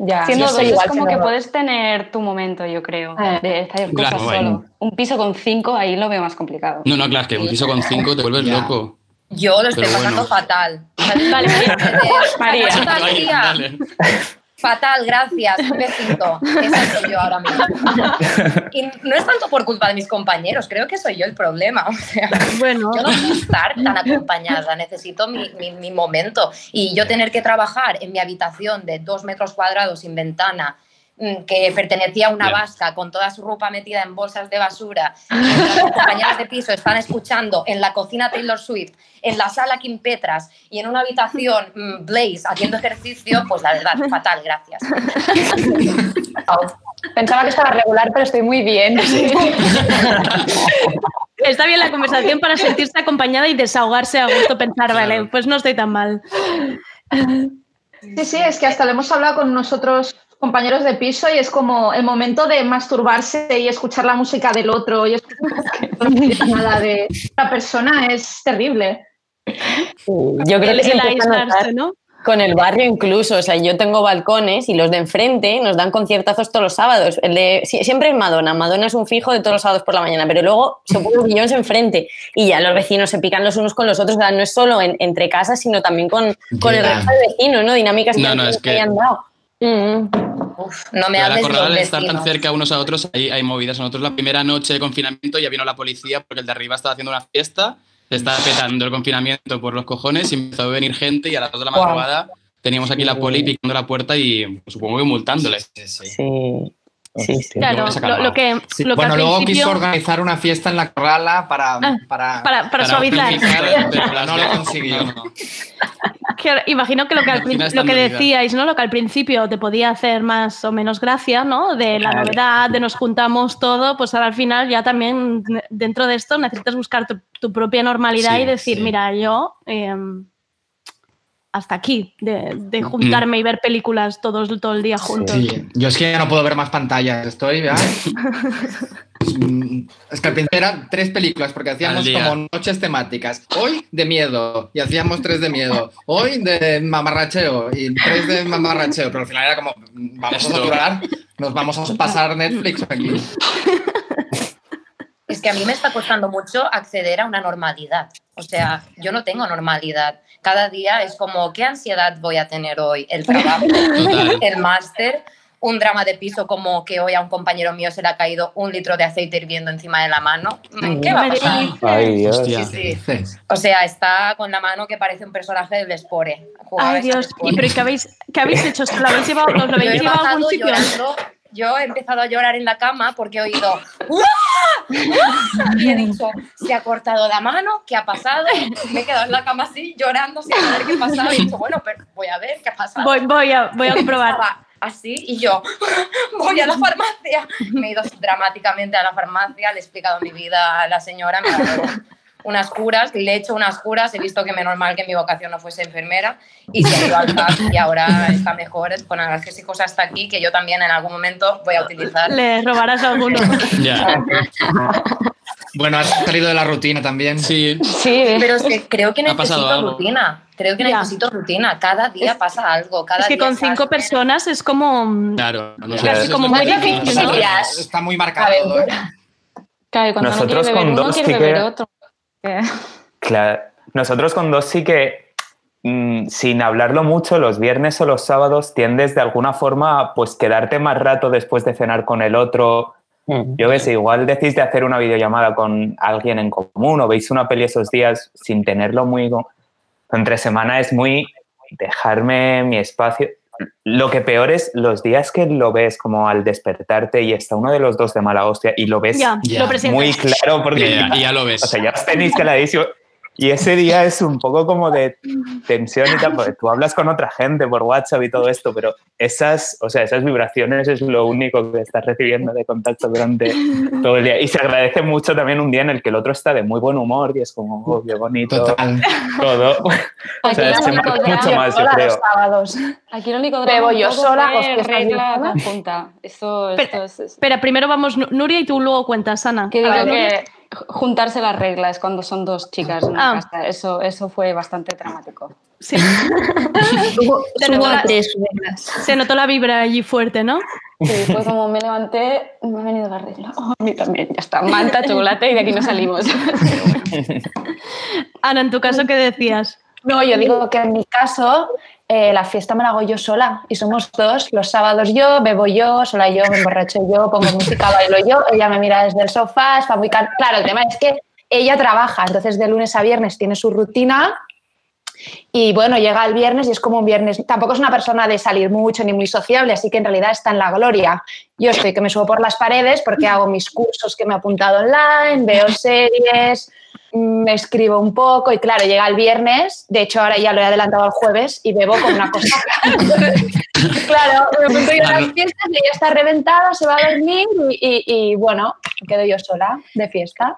Ya, siendo dos es como que dos. puedes tener tu momento, yo creo, de hacer Claro, cosas bueno. solo. Un piso con cinco, ahí lo veo más complicado. No, no, claro, es que un piso con 5 te vuelves loco. Yo lo estoy Pero pasando bueno. fatal. (laughs) Vale, (laughs) María. Vaya, dale. (laughs) Fatal, gracias. Un besito. Esa soy yo ahora mismo. (laughs) Y no es tanto por culpa de mis compañeros, creo que soy yo el problema. O sea, bueno. yo no quiero estar tan acompañada, necesito mi, mi- mi momento. Y yo tener que trabajar en mi habitación de dos metros cuadrados sin ventana, que pertenecía a una Ya. vasca con toda su ropa metida en bolsas de basura, (laughs) mientras los compañeros de piso están escuchando en la cocina Taylor Swift, en la sala Kim Petras y en una habitación mm, Blaze haciendo ejercicio, pues la verdad, fatal, gracias. (laughs) Pensaba que estaba regular, pero estoy muy bien. (laughs) Está bien la conversación para sentirse acompañada y desahogarse a gusto, pensar, vale, pues no estoy tan mal. Sí, sí, es que hasta lo hemos hablado con nosotros compañeros de piso y es como el momento de masturbarse y escuchar la música del otro y escuchar (laughs) nada de la persona es terrible. Yo creo El- que el aislarse, ¿no? con el barrio incluso. O sea, yo tengo balcones y los de enfrente nos dan conciertazos todos los sábados. El de, sie- siempre es Madonna. Madonna es un fijo de todos los sábados por la mañana, pero luego se ponen Beyoncé enfrente y ya los vecinos se pican los unos con los otros. O sea, no es solo en- entre casas, sino también con, con el resto de vecinos, ¿no? Dinámicas No, que, no, es que que- hayan dado. Mm. no me hables de al estar tan cerca unos a otros, hay, hay movidas. Nosotros la primera noche de confinamiento ya vino la policía porque el de arriba estaba haciendo una fiesta, se estaba petando el confinamiento por los cojones y empezó a venir gente y a las 2 de la madrugada teníamos aquí la poli picando la puerta y pues, supongo que multándole. Sí. Sí, sí. Claro, lo, lo que, Sí, lo que bueno, luego principio... quiso organizar una fiesta en la corrala para, Ah, para, para- para suavizar. (laughs) pero no lo consiguió. Que imagino que lo que, al lo que decíais, ¿no? Lo que al principio te podía hacer más o menos gracia, ¿no? De la Claro. novedad, de nos juntamos todo, pues ahora al final ya también dentro de esto necesitas buscar tu, tu propia normalidad Sí, y decir, sí. mira, yo eh, hasta aquí, de, de juntarme y ver películas todos todo el día juntos. Sí, yo es que ya no puedo ver más pantallas, estoy, ¿ya? (laughs) Mm, Es que al principio eran tres películas, porque hacíamos como noches temáticas. Hoy de miedo, y hacíamos tres de miedo. Hoy de mamarracheo, y tres de mamarracheo. Pero al final era como, mm, vamos a saturar, nos vamos a pasar Netflix aquí. (laughs) Es que a mí me está costando mucho acceder a una normalidad. O sea, yo no tengo normalidad. Cada día es como, ¿qué ansiedad voy a tener hoy? El trabajo, el máster, un drama de piso como que hoy a un compañero mío se le ha caído un litro de aceite hirviendo encima de la mano. ¿Qué va a pasar? Ay, Dios. Hostia. Sí, sí. O sea, está con la mano que parece un personaje del Spore. Ay, Dios. ¿y pero ¿y qué habéis, qué habéis hecho? ¿Os lo habéis (laughs) llevado, os lo habéis llevado a algún sitio? llorando. Yo he empezado a llorar en la cama porque he oído ¡Uah! ¡Uah! y he dicho, se ha cortado la mano, ¿qué ha pasado? Me he quedado en la cama así llorando sin saber qué pasaba y he dicho, bueno, pero voy a ver qué ha pasado. Voy, voy, a, voy a comprobar. Así y yo voy a la farmacia. Me he ido dramáticamente a la farmacia, le he explicado mi vida a la señora, me ha dado unas curas, le he hecho unas curas, he visto que menos mal que mi vocación no fuese enfermera y se ha ido al CAP y ahora está mejor con analgésicos hasta aquí, que yo también en algún momento voy a utilizar. Le robarás alguno. (laughs) Ya. Bueno, has salido de la rutina también. Sí. Sí, Pero es que creo que necesito rutina. Creo que Ya. necesito rutina. Cada día pasa algo. Cada Es que día con cinco personas es como... Claro, no sé. Casi Eso como es muy difícil, ¿no? Está muy marcado todo. ¿eh? Claro, y cuando Nosotros no beber con uno, dos sí beber que- otro. Eh, Claro. Nosotros con dos sí que, mm, sin hablarlo mucho, los viernes o los sábados tiendes de alguna forma a pues, quedarte más rato después de cenar con el otro. Yo qué sé, igual decís de hacer una videollamada con alguien en común o veis una peli esos días sin tenerlo muy... Entre semana es muy dejarme mi espacio. Lo que peor es los días que lo ves como al despertarte y está uno de los dos de mala hostia y lo ves Ya, muy claro porque Ya, ya, lo ves. o sea, ya os tenéis caladísimo. Y ese día es un poco como de tensión y tal, porque tú hablas con otra gente por WhatsApp y todo esto, pero esas, o sea, esas vibraciones es lo único que estás recibiendo de contacto durante (laughs) todo el día. Y se agradece mucho también un día en el que el otro está de muy buen humor y es como, oh, qué bonito Total. todo. (laughs) O Aquí sea, lo se único marca drama- mucho más, yo creo. los sábados. Aquí lo único Bebo un yo sola, hostias, regla conjunta. Eso, Pero- esto es, es- Espera, primero vamos Nu- Nuria y tú luego cuentas, Ana. que digo que juntarse las reglas cuando son dos chicas en una Ah. casa, eso, eso fue bastante dramático. Sí. (laughs) Subo, Se subo notó la- tres reglas. Se notó la vibra allí fuerte, ¿no? Sí, fue como me levanté, me ha venido la regla. Oh, a mí también, ya está. Manta, chocolate y de aquí no salimos. (laughs) Ana, en tu caso, ¿qué decías? No, yo digo que en mi caso eh, la fiesta me la hago yo sola y somos dos. Los sábados yo, bebo yo, sola yo, me emborracho yo, pongo (laughs) música, bailo yo. Ella me mira desde el sofá, está muy... Claro, el tema es que ella trabaja, entonces de lunes a viernes tiene su rutina Y bueno, llega el viernes y es como un viernes. Tampoco es una persona de salir mucho ni muy sociable, así que en realidad está en la gloria. Yo estoy que me subo por las paredes porque hago mis cursos que me he apuntado online, veo series, me escribo un poco y claro, llega el viernes, de hecho ahora ya lo he adelantado al jueves y bebo con una cosa. (laughs) (laughs) claro, me apunto a ir a las fiestas ella está reventada, se va a dormir y, y- y, bueno, quedo yo sola de fiesta.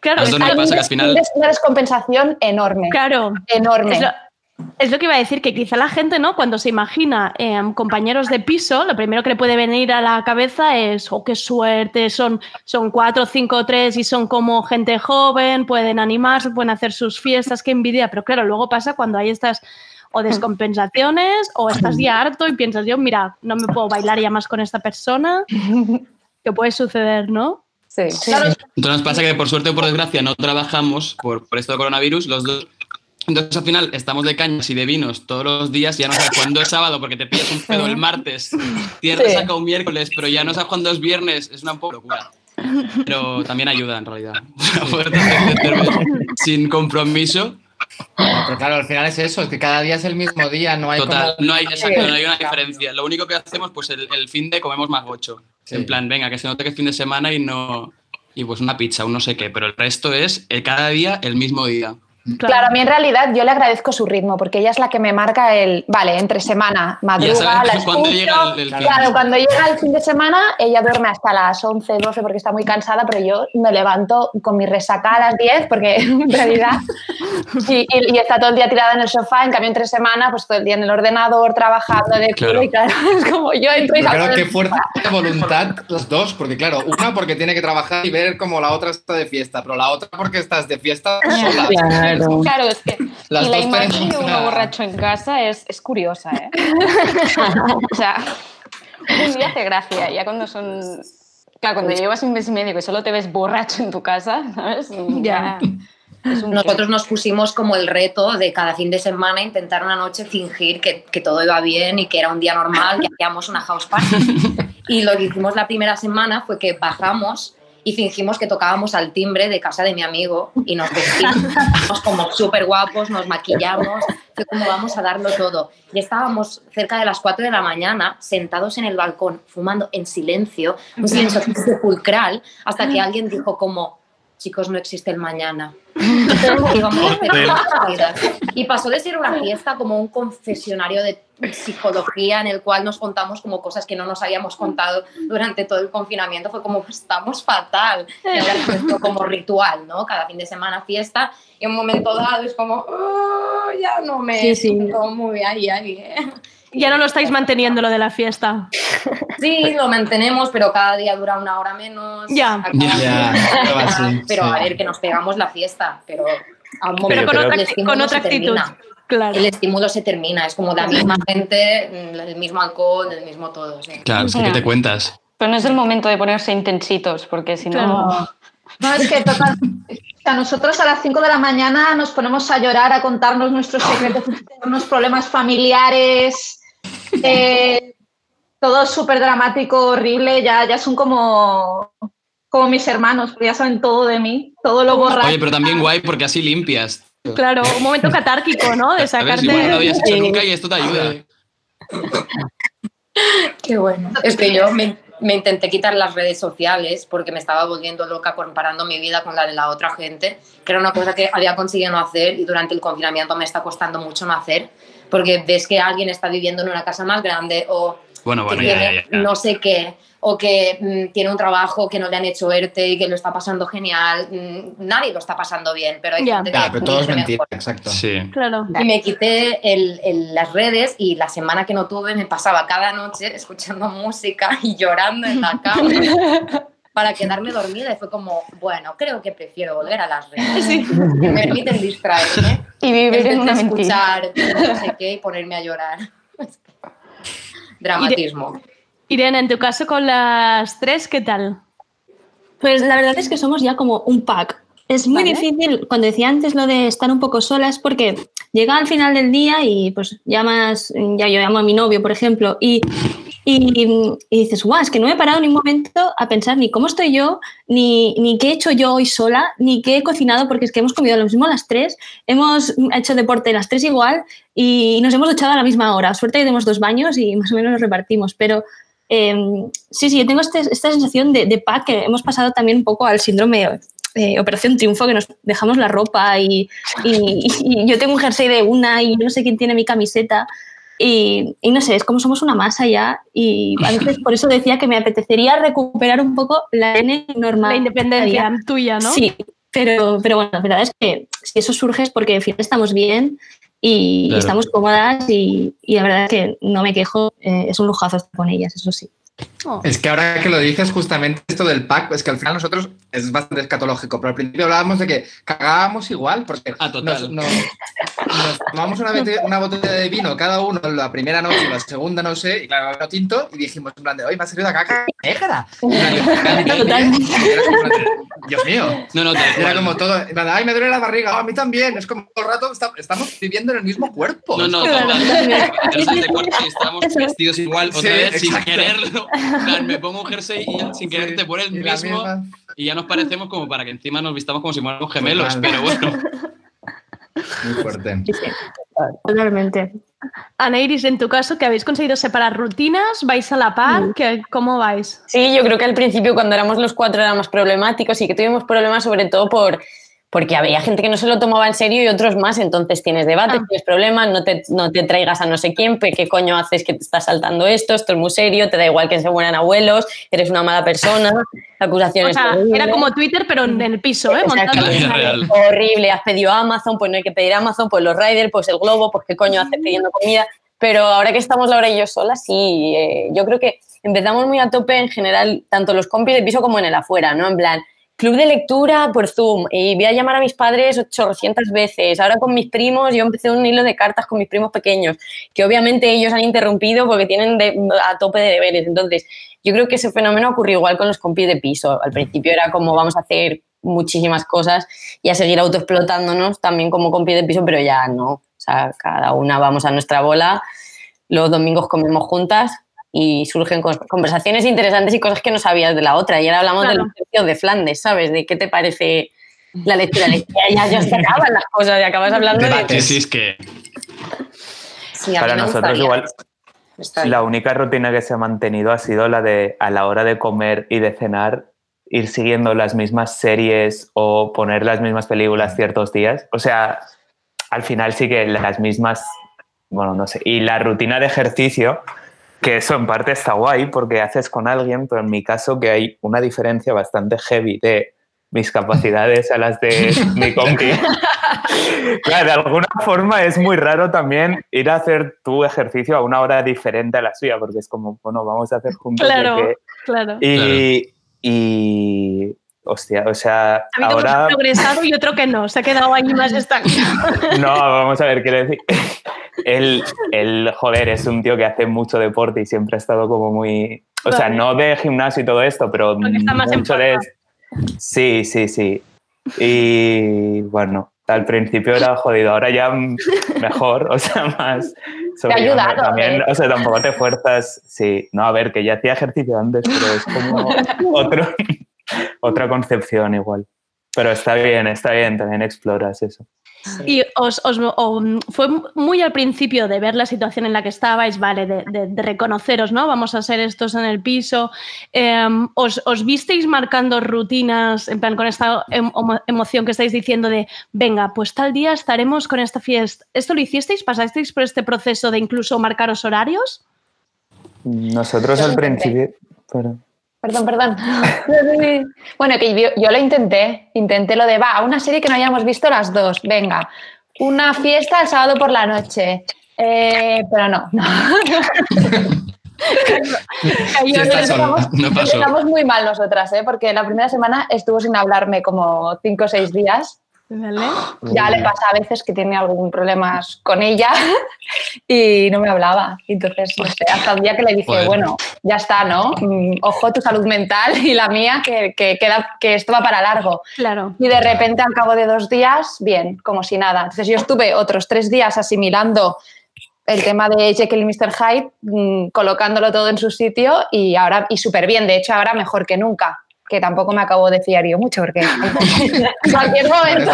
Claro, ¿Sabes dónde es- pasa? Que al final- Una descompensación enorme. Claro. Enorme. Es lo, es lo que iba a decir, que quizá la gente, ¿no? Cuando se imagina em, compañeros de piso, lo primero que le puede venir a la cabeza es, oh, qué suerte, son, son cuatro, cinco, tres y son como gente joven, pueden animarse, pueden hacer sus fiestas, qué envidia. Pero claro, luego pasa cuando hay estas o descompensaciones o estás ya harto y piensas, yo, mira, no me puedo bailar ya más con esta persona. ¿Qué puede suceder, no? Sí. Entonces nos pasa que por suerte o por desgracia no trabajamos por, por esto del coronavirus, los dos. Entonces al final estamos de cañas y de vinos todos los días, ya no sabes cuándo es sábado porque te pillas un pedo el martes, tienes Sí. resaca un miércoles, pero ya no sabes cuándo es viernes, es una poca locura. Pero también ayuda en realidad. (laughs) Sin compromiso. Pero claro, al final es eso, es que cada día es el mismo día, no hay Total, como- no hay, exacto, no hay una diferencia. Lo único que hacemos, pues el, el fin de comemos más gocho. En plan, venga, que se note que es fin de semana y no. Y pues una pizza, un no sé qué, pero el resto es el, cada día el mismo día. Claro. a mí en realidad yo le agradezco su ritmo, porque ella es la que me marca el, vale, entre semana, madruga, la (laughs) cuándo escucho. llega el- el fin. claro, cuando llega el fin de semana, ella duerme hasta las 11, 12 porque está muy cansada, pero yo me levanto con mi resaca a las 10 porque (laughs) en realidad... Y, y- y está todo el día tirada en el sofá, en cambio entre semana, pues todo el día en el ordenador, trabajando de culo Claro. y claro, (laughs) es como yo entro y claro, qué fuerza de voluntad las dos, porque claro, una porque tiene que trabajar y ver como la otra está de fiesta, pero la otra porque estás de fiesta sola. Claro, es que. (laughs) Las y la imagen de uno borracho en casa es, es curiosa, ¿eh? (laughs) o sea, un día hace gracia, ya cuando son. Claro, cuando llevas un mes y medio que solo te ves borracho en tu casa, ¿sabes? Ya. Nosotros nos pusimos como el reto de cada fin de semana intentar una noche fingir que, que todo iba bien y que era un día normal, que hacíamos una house party. (laughs) Y lo que hicimos la primera semana fue que bajamos y fingimos que tocábamos al timbre de casa de mi amigo y nos vestimos como súper guapos, nos maquillamos, fue como vamos a darlo todo. Y estábamos cerca de las 4 de la mañana sentados en el balcón fumando en silencio, un silencio sepulcral, hasta que alguien dijo como, chicos, no existe el mañana. Y vidas. Y pasó de ser una fiesta como un confesionario de psicología en el cual nos contamos como cosas que no nos habíamos contado durante todo el confinamiento. Fue como, estamos fatal. Y ahora es como ritual, ¿no? Cada fin de semana fiesta y en un momento dado es como, "Oh, ya no me Sí, sí. siento muy ahí, ahí. ¿eh?". Ya no lo estáis manteniendo lo de la fiesta. Sí, lo mantenemos, pero cada día dura una hora menos. Ya. Algo así, pero sí. a ver, que nos pegamos la fiesta, pero a un Pero momento con otra, con actitud. Claro. El estímulo se termina, es como la misma gente, mm, el mismo alcohol, el mismo todo. sí. Claro, es que ¿qué te cuentas? Pero no es el momento de ponerse intensitos, porque si no. Claro. No, es que total, o sea, nosotros a las 5 de la mañana nos ponemos a llorar, a contarnos nuestros secretos, unos problemas familiares, eh, todo súper dramático, horrible, ya, ya son como, como mis hermanos, porque ya saben todo de mí, todo lo borracho. Oye, pero también guay porque así limpias. Claro, un momento catárquico, ¿no? De sacarte. Igual no lo habías hecho nunca y esto te ayuda. Qué bueno. Es que yo me, me intenté quitar las redes sociales porque me estaba volviendo loca comparando mi vida con la de la otra gente, que era una cosa que había conseguido no hacer y durante el confinamiento me está costando mucho no hacer, porque ves que alguien está viviendo en una casa más grande o Bueno, que bueno, ya, tiene ya, ya. no sé qué, o que mm, tiene un trabajo que no le han hecho ERTE y que lo está pasando genial. Mm, nadie lo está pasando bien, pero hay Ya. gente que Claro, pero todo es mentira, mejor. exacto. Sí. Claro. Y me quité el- el- las redes y la semana que no tuve me pasaba cada noche escuchando música y llorando en la (laughs) cama para quedarme dormida y fue como, bueno, creo que prefiero volver a las redes. Que me permiten distraerme Y vivir en una mentira. escuchar no sé qué y ponerme a llorar. Dramatismo. Irene, en tu caso con las tres, ¿qué tal? Pues la verdad es que somos ya como un pack. Es muy Vale. difícil, cuando decía antes lo de estar un poco solas, porque llega al final del día y pues llamas, ya yo llamo a mi novio, por ejemplo, y Y, y dices, guau, es que no me he parado ni un momento a pensar ni cómo estoy yo, ni, ni qué he hecho yo hoy sola, ni qué he cocinado, porque es que hemos comido lo mismo las tres, hemos hecho deporte las tres igual y nos hemos duchado a la misma hora. Suerte que tenemos dos baños y más o menos nos repartimos, pero eh, sí, sí, yo tengo este- esta sensación de, de paz que hemos pasado también un poco al síndrome eh, Operación Triunfo, que nos dejamos la ropa y, y- y yo tengo un jersey de una y no sé quién tiene mi camiseta. Y, y no sé, es como somos una masa ya y a veces (laughs) por eso decía que me apetecería recuperar un poco la N normal. La independencia tuya, ¿no? Sí, pero, pero bueno, la verdad es que si eso surge es porque al final estamos bien y Claro. estamos cómodas y, y la verdad es que no me quejo, eh, es un lujazo estar con ellas, eso sí. Es que ahora que lo dices, justamente esto del pack, es que al final nosotros es bastante escatológico, pero al principio hablábamos de que cagábamos igual, porque nos, nos- nos tomamos una, bote- una botella de vino cada uno la primera noche, la segunda no sé, y claro, vino tinto, y dijimos en plan de, hoy me ha salido la caca negra. (laughs) Dios mío. No, no, tal Era como todo, ay, me duele la barriga, "Ah, a mí también, es como todo el rato esta- estamos viviendo en el mismo cuerpo. No, no, total. Estamos vestidos igual otra Sí, vez sin quererlo. Plan, Me pongo un jersey y ya, sin querer te pone el mismo y ya nos parecemos como para que encima nos vistamos como si fuéramos gemelos, Total. pero bueno. Muy fuerte. Totalmente. Ana Iris, en tu caso, que habéis conseguido separar rutinas, vais a la par, ¿Qué- ¿cómo vais? Sí, yo creo que al principio cuando éramos los cuatro era más problemáticos y que tuvimos problemas sobre todo por porque había gente que no se lo tomaba en serio y otros más, entonces tienes debate, tienes problemas, no te, no te traigas a no sé quién, ¿qué coño haces que te estás saltando esto? Esto es muy serio, te da igual que se mueran abuelos, eres una mala persona, (laughs) O acusaciones sea, terribles. era como Twitter, pero en el piso, ¿eh? Montando- Horrible, has pedido Amazon, pues no hay que pedir Amazon, pues los Riders, pues el Globo, pues qué coño haces pidiendo comida. Pero ahora que estamos Laura y yo solas, sí, eh, yo creo que empezamos muy a tope en general, tanto los compis de piso como en el afuera, ¿no? En plan, club de lectura por Zoom y voy a llamar a mis padres 800 veces. Ahora con mis primos, yo empecé un hilo de cartas con mis primos pequeños, que obviamente ellos han interrumpido porque tienen a tope de deberes. Entonces, yo creo que ese fenómeno ocurrió igual con los compis de piso. Al principio era como vamos a hacer muchísimas cosas y a seguir autoexplotándonos también como compis de piso, pero ya no. O sea, cada una vamos a nuestra bola, los domingos comemos juntas y surgen conversaciones interesantes y cosas que no sabías de la otra. Y ahora hablamos de Claro. los tercios de Flandes, ¿sabes? De qué te parece la lectura. De ya, ya se acaban las cosas y acabas hablando de... Sí, es que. Sí, a Para mí me nosotros gustaría. igual la única rutina que se ha mantenido ha sido la de a la hora de comer y de cenar ir siguiendo las mismas series o poner las mismas películas ciertos días. O sea, al final sí que las mismas, bueno, no sé. Y la rutina de ejercicio, que eso en parte está guay porque haces con alguien, pero en mi caso que hay una diferencia bastante heavy de mis capacidades a las de (laughs) mi compi. Claro, de alguna forma es muy raro también ir a hacer tu ejercicio a una hora diferente a la suya, porque es como, bueno, vamos a hacer juntos. Claro, que- claro. Y, y, hostia, o sea, Ha habido uno que ahora... ha progresado y otro que no, se ha quedado ahí más estancado. (laughs) No, vamos a ver, quiero decir, (laughs) él, él, joder, es un tío que hace mucho deporte y siempre ha estado como muy, o sea, no de gimnasio y todo esto, pero Porque está más en mucho de... Sí, sí, sí. Y bueno, al principio era jodido, ahora ya mejor, (laughs) o sea, más... Te ha ayudado, También, ¿eh? o sea, tampoco te fuerzas, sí. No, a ver, que ya hacía ejercicio antes, pero es como otro, otra concepción igual. Pero está bien, está bien, también exploras eso. Y os, os- o, mm, fue muy al principio de ver la situación en la que estabais, vale, de, de- de reconoceros, ¿no? Vamos a ser estos en el piso. Em, os, os visteis marcando rutinas, en plan, con esta em- emo- emoción que estáis diciendo de, venga, pues tal día estaremos con esta fiesta. ¿Esto lo hicisteis? ¿Pasasteis por este proceso de incluso marcaros horarios? Nosotros Yo al principio... pero- Perdón, perdón. (laughs) bueno, que yo, yo lo intenté. Intenté lo de, va, una serie que no hayamos visto las dos. Venga, una fiesta el sábado por la noche. Eh, pero no. No (laughs) pasó. Empezamos muy mal nosotras, ¿eh? porque la primera semana estuvo sin hablarme como cinco o seis días. (gasps) Ya le pasa a veces que tiene algún problema con ella (laughs) y no me hablaba. Entonces, no sé, hasta el día que le dije, Joder. bueno, ya está, ¿no? Mm, Ojo tu salud mental y la mía, que, que queda, que esto va para largo. Claro. Y de repente, al cabo de dos días, bien, como si nada. Entonces, yo estuve otros tres días asimilando el tema de Jekyll y Mr. Hyde, mm, colocándolo todo en su sitio y ahora, y súper bien, de hecho ahora mejor que nunca, que tampoco me acabo de fiar yo mucho porque (laughs) en cualquier momento...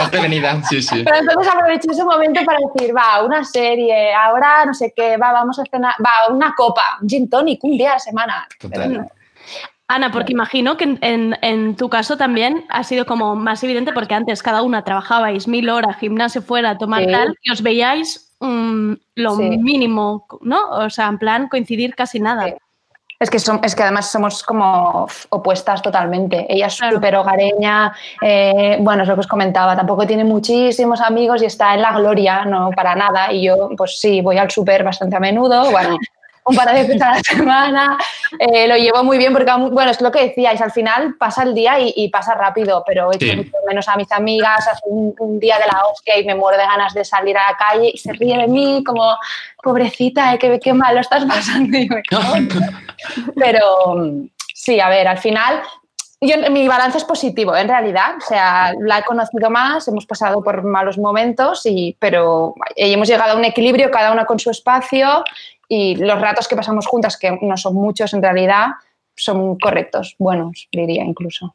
Sí, sí. Pero entonces aproveché ese momento para decir, va, una serie, ahora no sé qué, va, vamos a cenar, va, una copa, un gin tonic, un día a la semana. Total. Ana, porque imagino que en, en- en tu caso también ha sido como más evidente porque antes cada una trabajabais mil horas, gimnasio fuera, tomar Sí. tal, y os veíais mm, lo Sí. mínimo, ¿no? O sea, en plan coincidir casi nada. Es que, som- es que además somos como opuestas totalmente. Ella es súper hogareña, eh, bueno, es lo que os comentaba, tampoco tiene muchísimos amigos y está en la gloria, no para nada. Y yo, pues sí, voy al súper bastante a menudo, bueno, un par de veces a la (laughs) semana, eh, lo llevo muy bien porque, bueno, es lo que decíais, al final pasa el día y, y pasa rápido, pero echo Sí. mucho menos a mis amigas, hace un, un día de la hostia y me muero de ganas de salir a la calle y se ríe de mí como, pobrecita, eh, qué, qué mal lo estás pasando. (laughs) Y me (laughs) pero sí, a ver, al final yo, mi balance es positivo, en realidad. O sea, la he conocido más, hemos pasado por malos momentos, y, pero hemos llegado a un equilibrio, cada una con su espacio, y los ratos que pasamos juntas, que no son muchos en realidad, son correctos, buenos, diría incluso.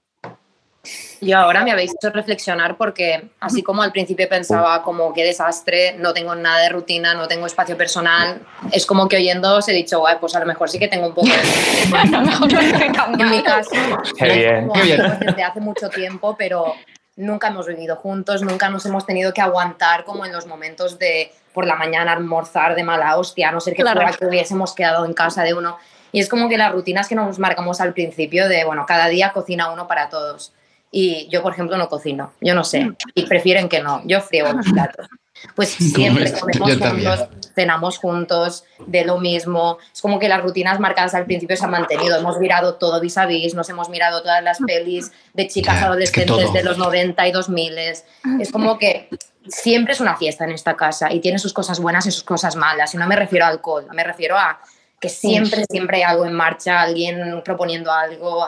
Y ahora me habéis hecho reflexionar porque así como al principio pensaba como qué desastre, no tengo nada de rutina, no tengo espacio personal, es como que oyendo os he dicho, guay, pues a lo mejor sí que tengo un poco de... (laughs) en mi caso, Qué bien. como Qué bien. desde hace mucho tiempo, pero nunca hemos vivido juntos, nunca nos hemos tenido que aguantar como en los momentos de por la mañana almorzar de mala hostia, a no ser que Claro. fuera que hubiésemos quedado en casa de uno. Y es como que las rutinas que nos marcamos al principio de, bueno, cada día cocina uno para todos. Y yo, por ejemplo, no cocino, yo no sé, y prefieren que no, yo friego los platos. Pues (laughs) siempre comemos también. juntos, cenamos juntos, de lo mismo. Es como que las rutinas marcadas al principio se han mantenido. Hemos mirado todo vis a vis, nos hemos mirado todas las pelis de chicas Ya, es que adolescentes de los 90 y 2000. Es como que siempre es una fiesta en esta casa y tiene sus cosas buenas y sus cosas malas. Y no me refiero a alcohol, me refiero a que siempre, siempre hay algo en marcha, alguien proponiendo algo.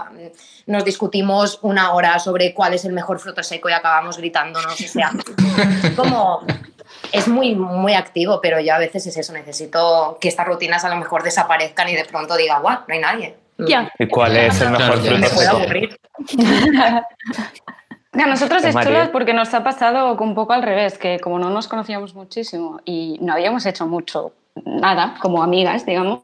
Nos discutimos una hora sobre cuál es el mejor fruto seco y acabamos gritándonos. O sea, (laughs) como es muy, muy activo, pero yo a veces es eso, necesito que estas rutinas a lo mejor desaparezcan y de pronto diga, guau, no hay nadie. Ya. ¿Y cuál es el mejor fruto seco? (laughs) A nosotros es chulo porque nos ha pasado un poco al revés, que como no nos conocíamos muchísimo y no habíamos hecho mucho, nada, como amigas, digamos,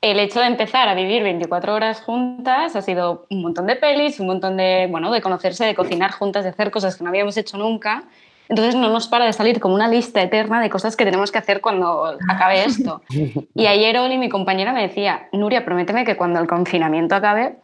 el hecho de empezar a vivir 24 horas juntas ha sido un montón de pelis, un montón de, bueno, de conocerse, de cocinar juntas, de hacer cosas que no habíamos hecho nunca. Entonces no nos para de salir como una lista eterna de cosas que tenemos que hacer cuando acabe esto. (laughs) Y ayer Oli, mi compañera, me decía, Nuria, prométeme que cuando el confinamiento acabe,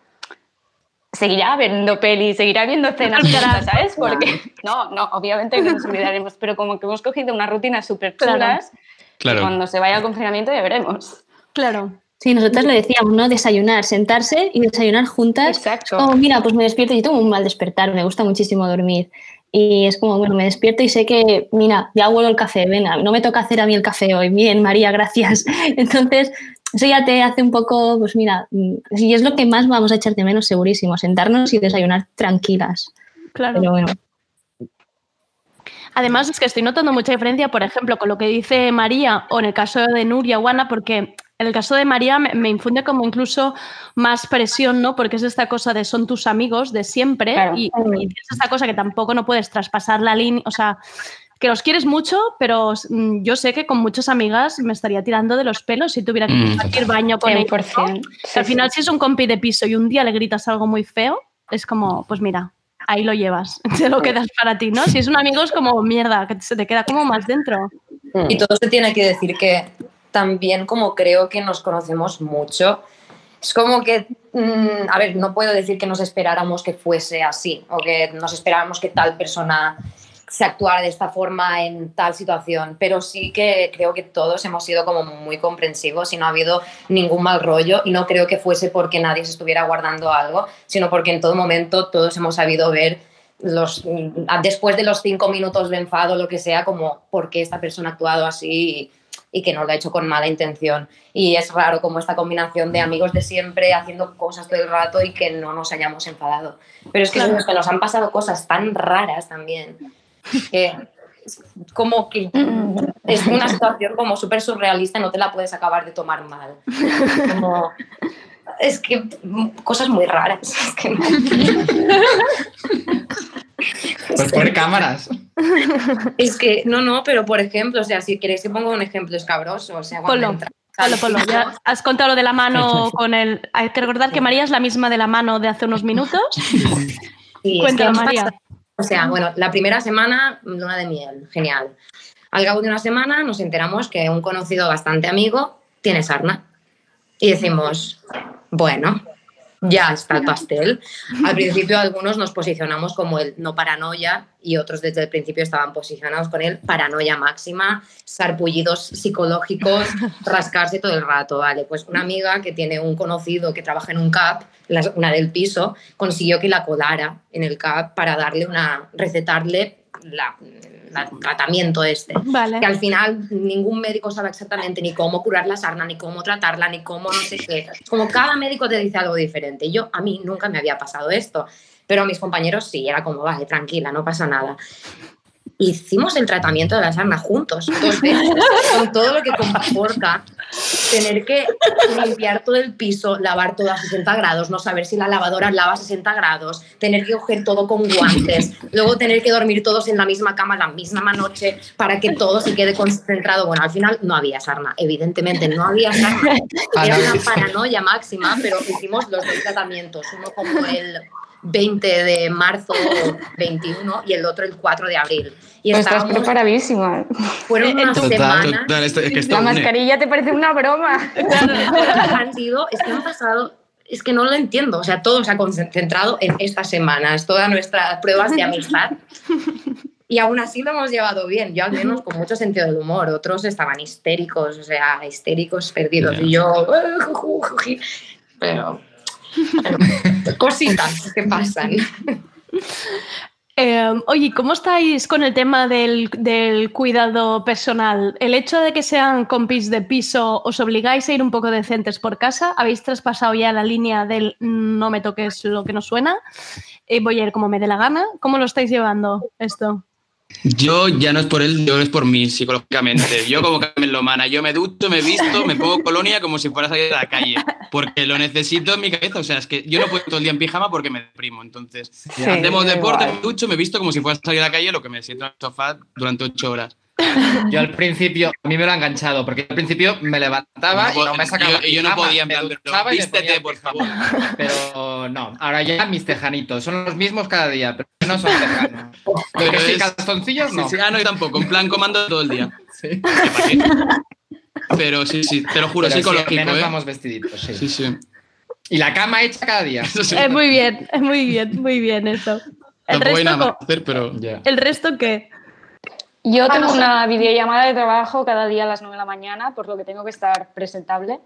seguirá viendo pelis, seguirá viendo cenas juntas, ¿sabes? Porque, no, no, obviamente que nos olvidaremos, pero como que hemos cogido unas rutinas súper chulas, Claro. cuando se vaya al confinamiento ya veremos. Claro. Sí, nosotros le decíamos, ¿no? Desayunar, sentarse y desayunar juntas. Exacto. Oh, mira, pues me despierto y tengo un mal despertar, me gusta muchísimo dormir. Y es como, bueno, me despierto y sé que, mira, ya huelo el café, venga, no me toca hacer a mí el café hoy. Bien, María, gracias. (laughs) Entonces, eso ya te hace un poco, pues mira, mm, y es lo que más vamos a echar de menos, segurísimo, sentarnos y desayunar tranquilas. Claro. Pero bueno, Además, es que estoy notando mucha diferencia, por ejemplo, con lo que dice María o en el caso de Nuria o Ana, porque en el caso de María me, me infunde como incluso más presión, ¿no? Porque es esta cosa de son tus amigos de siempre Claro. y, y tienes esta cosa que tampoco no puedes traspasar la línea, o sea, que los quieres mucho, pero mm, yo sé que con muchas amigas me estaría tirando de los pelos si tuviera que Mm, compartir baño con ellos. ¿no? 100%. Que al final, si es un compi de piso y un día le gritas algo muy feo, es como, pues mira, ahí lo llevas, (laughs) te lo quedas para ti, ¿no? Si es un amigo es como mierda, que se te queda como más dentro. Y todo se tiene que decir que también como creo que nos conocemos mucho, es como que, mm, a ver, no puedo decir que nos esperáramos que fuese así o que nos esperáramos que tal persona se actuara de esta forma en tal situación, pero sí que creo que todos hemos sido como muy comprensivos y no ha habido ningún mal rollo y no creo que fuese porque nadie se estuviera guardando algo, sino porque en todo momento todos hemos sabido ver los, después de los cinco minutos de enfado, lo que sea, como por qué esta persona ha actuado así y, y que no lo ha hecho con mala intención. Y es raro como esta combinación de amigos de siempre haciendo cosas todo el rato y que no nos hayamos enfadado. Pero es que, Claro. es que nos han pasado cosas tan raras también que es como que es una situación como súper surrealista y no te la puedes acabar de tomar mal. Como- es que mm, cosas muy raras. Es que no. Pues pone cámaras. Es que, no, no, pero por ejemplo, o sea, si queréis que ponga un ejemplo escabroso, o sea, cuando Ponlo, entra-. Ya has contado lo de la mano con el... Hay que recordar que María es la misma de la mano de hace unos minutos. Sí, es Cuéntalo, que María. pasado- O sea, bueno, la primera semana, luna de miel, genial. Al cabo de una semana nos enteramos que un conocido bastante amigo tiene sarna. Y decimos, bueno, ya está el pastel. Al principio algunos nos posicionamos como el no paranoia y otros desde el principio estaban posicionados con el paranoia máxima, sarpullidos psicológicos, (laughs) rascarse todo el rato, ¿vale? Pues una amiga que tiene un conocido que trabaja en un CAP, una del piso, consiguió que la colara en el CAP para darle una, recetarle la, tratamiento este. Vale. Que al final ningún médico sabe exactamente ni cómo curar la sarna, ni cómo tratarla, ni cómo no sé qué. Como cada médico te dice algo diferente. Yo, a mí nunca me había pasado esto, pero a mis compañeros sí, era como, vale, tranquila, no pasa nada. Hicimos el tratamiento de la sarna juntos, dos veces, con todo lo que comporta tener que limpiar todo el piso, lavar todo a 60 grados, no saber si la lavadora lava a 60 grados, tener que coger todo con guantes, luego tener que dormir todos en la misma cama la misma noche para que todo se quede concentrado. Bueno, al final no había sarna, evidentemente no había sarna. Era una paranoia máxima, pero hicimos los dos tratamientos, uno como el 20 de marzo 21 y el otro el 4 de abril. Y Pues estás preparadísima. fueron unas semanas Total, esto- es que La mascarilla te parece una broma. han sido, es que han pasado, es que no lo entiendo, o sea, todo se ha concentrado en estas semanas, todas nuestras pruebas de amistad. Y aún así lo hemos llevado bien, yo al menos con mucho sentido del humor, otros estaban histéricos, o sea, histéricos perdidos, y yo, (laughs) pero, pero (laughs) cositas que pasan. Eh, oye, ¿cómo estáis con el tema del, del cuidado personal? ¿El hecho de que sean compis de piso os obligáis a ir un poco decentes por casa? ¿Habéis traspasado ya la línea del no me toques lo que no suena? Eh, voy a ir como me dé la gana. ¿Cómo lo estáis llevando esto? Yo ya no es por él, yo es por mí psicológicamente. Yo como Carmen Lomana, yo me ducho, me visto, me pongo colonia como si fuera a salir a la calle, porque lo necesito en mi cabeza. O sea, es que yo no puedo todo el día en pijama porque me deprimo. Entonces, Sí, hacemos deporte, igual. me ducho, me visto como si fuera a salir a la calle, lo que me siento en el sofá durante ocho horas. Yo al principio, a mí me lo ha enganchado, porque al principio me levantaba No y no me sacaba. yo- y yo no podía, en me plan, pero duchaba y me vístete, por pijama. Pero no, ahora ya mis tejanitos, son los mismos cada día, pero no son tejanos. (laughs) Pero sí, es- calzoncillos no. Sí, sí, ah, no, yo tampoco, en plan comando todo el día. (laughs) Sí. Pero sí, sí, te lo juro, Pero sí, psicológico, al menos ¿eh? vamos vestiditos, sí. Sí, sí. Y la cama hecha cada día. Eh, muy bien, eh, muy bien, muy bien eso. ¿El resto, hacer, pero... ¿El resto qué? Yo Ah, tengo una videollamada de trabajo cada día a las 9 de la mañana, por lo que tengo que estar presentable.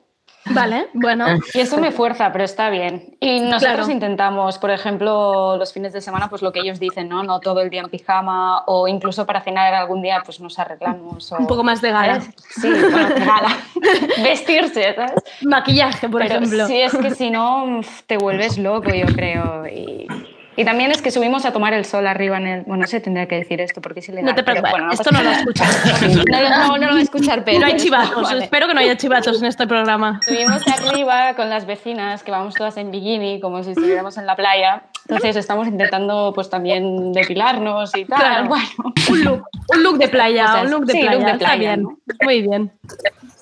Vale, bueno. Y eso me fuerza, pero está bien. Y nosotros Claro. intentamos, por ejemplo, los fines de semana, pues lo que ellos dicen, ¿no? No todo el día en pijama o incluso para cenar algún día pues nos arreglamos. o- Un poco más de gala. ¿sabes? Sí, bueno, de gala. (laughs) Vestirse, ¿sabes? Maquillaje, por Pero ejemplo. Sí, es que si no te vuelves loco, yo creo. Y, y también es que subimos a tomar el sol arriba en el... Bueno, no sé, tendría que decir esto porque es ilegal. No te preocupes, bueno, esto no lo escuchas. (laughs) No, no, no lo va a escuchar, pero... No hay chivatos, Vale. espero que no haya chivatos en este programa. Estuvimos arriba con las vecinas, que vamos todas en bikini, como si estuviéramos en la playa. Entonces estamos intentando pues también depilarnos y tal. Claro. Bueno, Un look, un look de playa, (laughs) Cosas. un look de Sí, playa. look de está playa, bien. ¿no? Muy bien.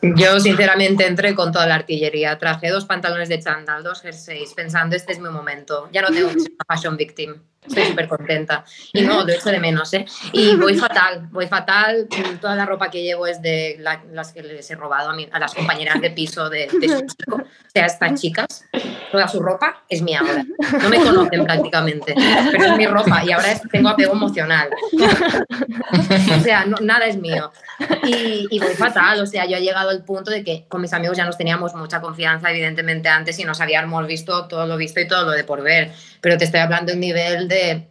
Yo, sinceramente, entré con toda la artillería. Traje dos pantalones de chándal, dos jerseys, pensando, este es mi momento. Ya no tengo que ser una fashion victim. Estoy súper contenta. Y no, lo echo de menos, ¿eh? Y voy fatal, voy fatal. Toda la ropa que llevo es de la- las que les he robado a, mi- a las compañeras de piso de, de su chico. O sea, estas chicas, toda su ropa es mía ahora. No me conocen prácticamente, pero es mi ropa y ahora tengo apego emocional. O sea, no- nada es mío. Y, y voy fatal, o sea, yo he llegado al punto de que con mis amigos ya nos teníamos mucha confianza, evidentemente, antes y nos habíamos visto todo lo visto y todo lo de por ver. Pero te estoy hablando de un nivel de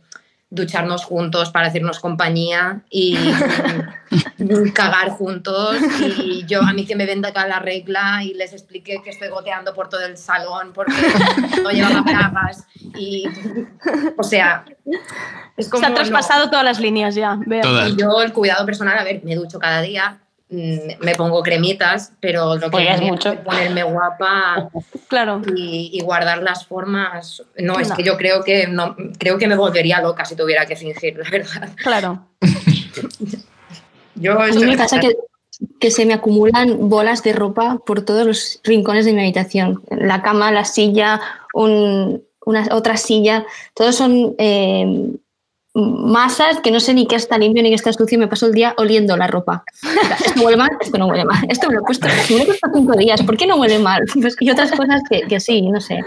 ducharnos juntos para hacernos compañía y (laughs) cagar juntos y yo a mí que me venda acá la regla y les expliqué que estoy goteando por todo el salón porque no llevaba bragas y o sea es como Se ha traspasado todas las líneas ya. Veo. y yo el cuidado personal a ver me ducho cada día me pongo cremitas pero lo que es mucho. ponerme guapa (laughs) claro y, y guardar las formas no es No. que yo creo que no creo que me volvería loca si tuviera que fingir la verdad Claro. (laughs) yo A mí me pasa que, que se me acumulan bolas de ropa por todos los rincones de mi habitación. La cama, la silla, un- una, otra silla, todos son eh, masas que no sé ni qué está limpio ni qué está sucio y me paso el día oliendo la ropa. Esto huele mal, esto no huele mal. Esto me lo he puesto, me lo he puesto cinco días, ¿por qué no huele mal? Pues, y otras cosas que, que sí, no sé.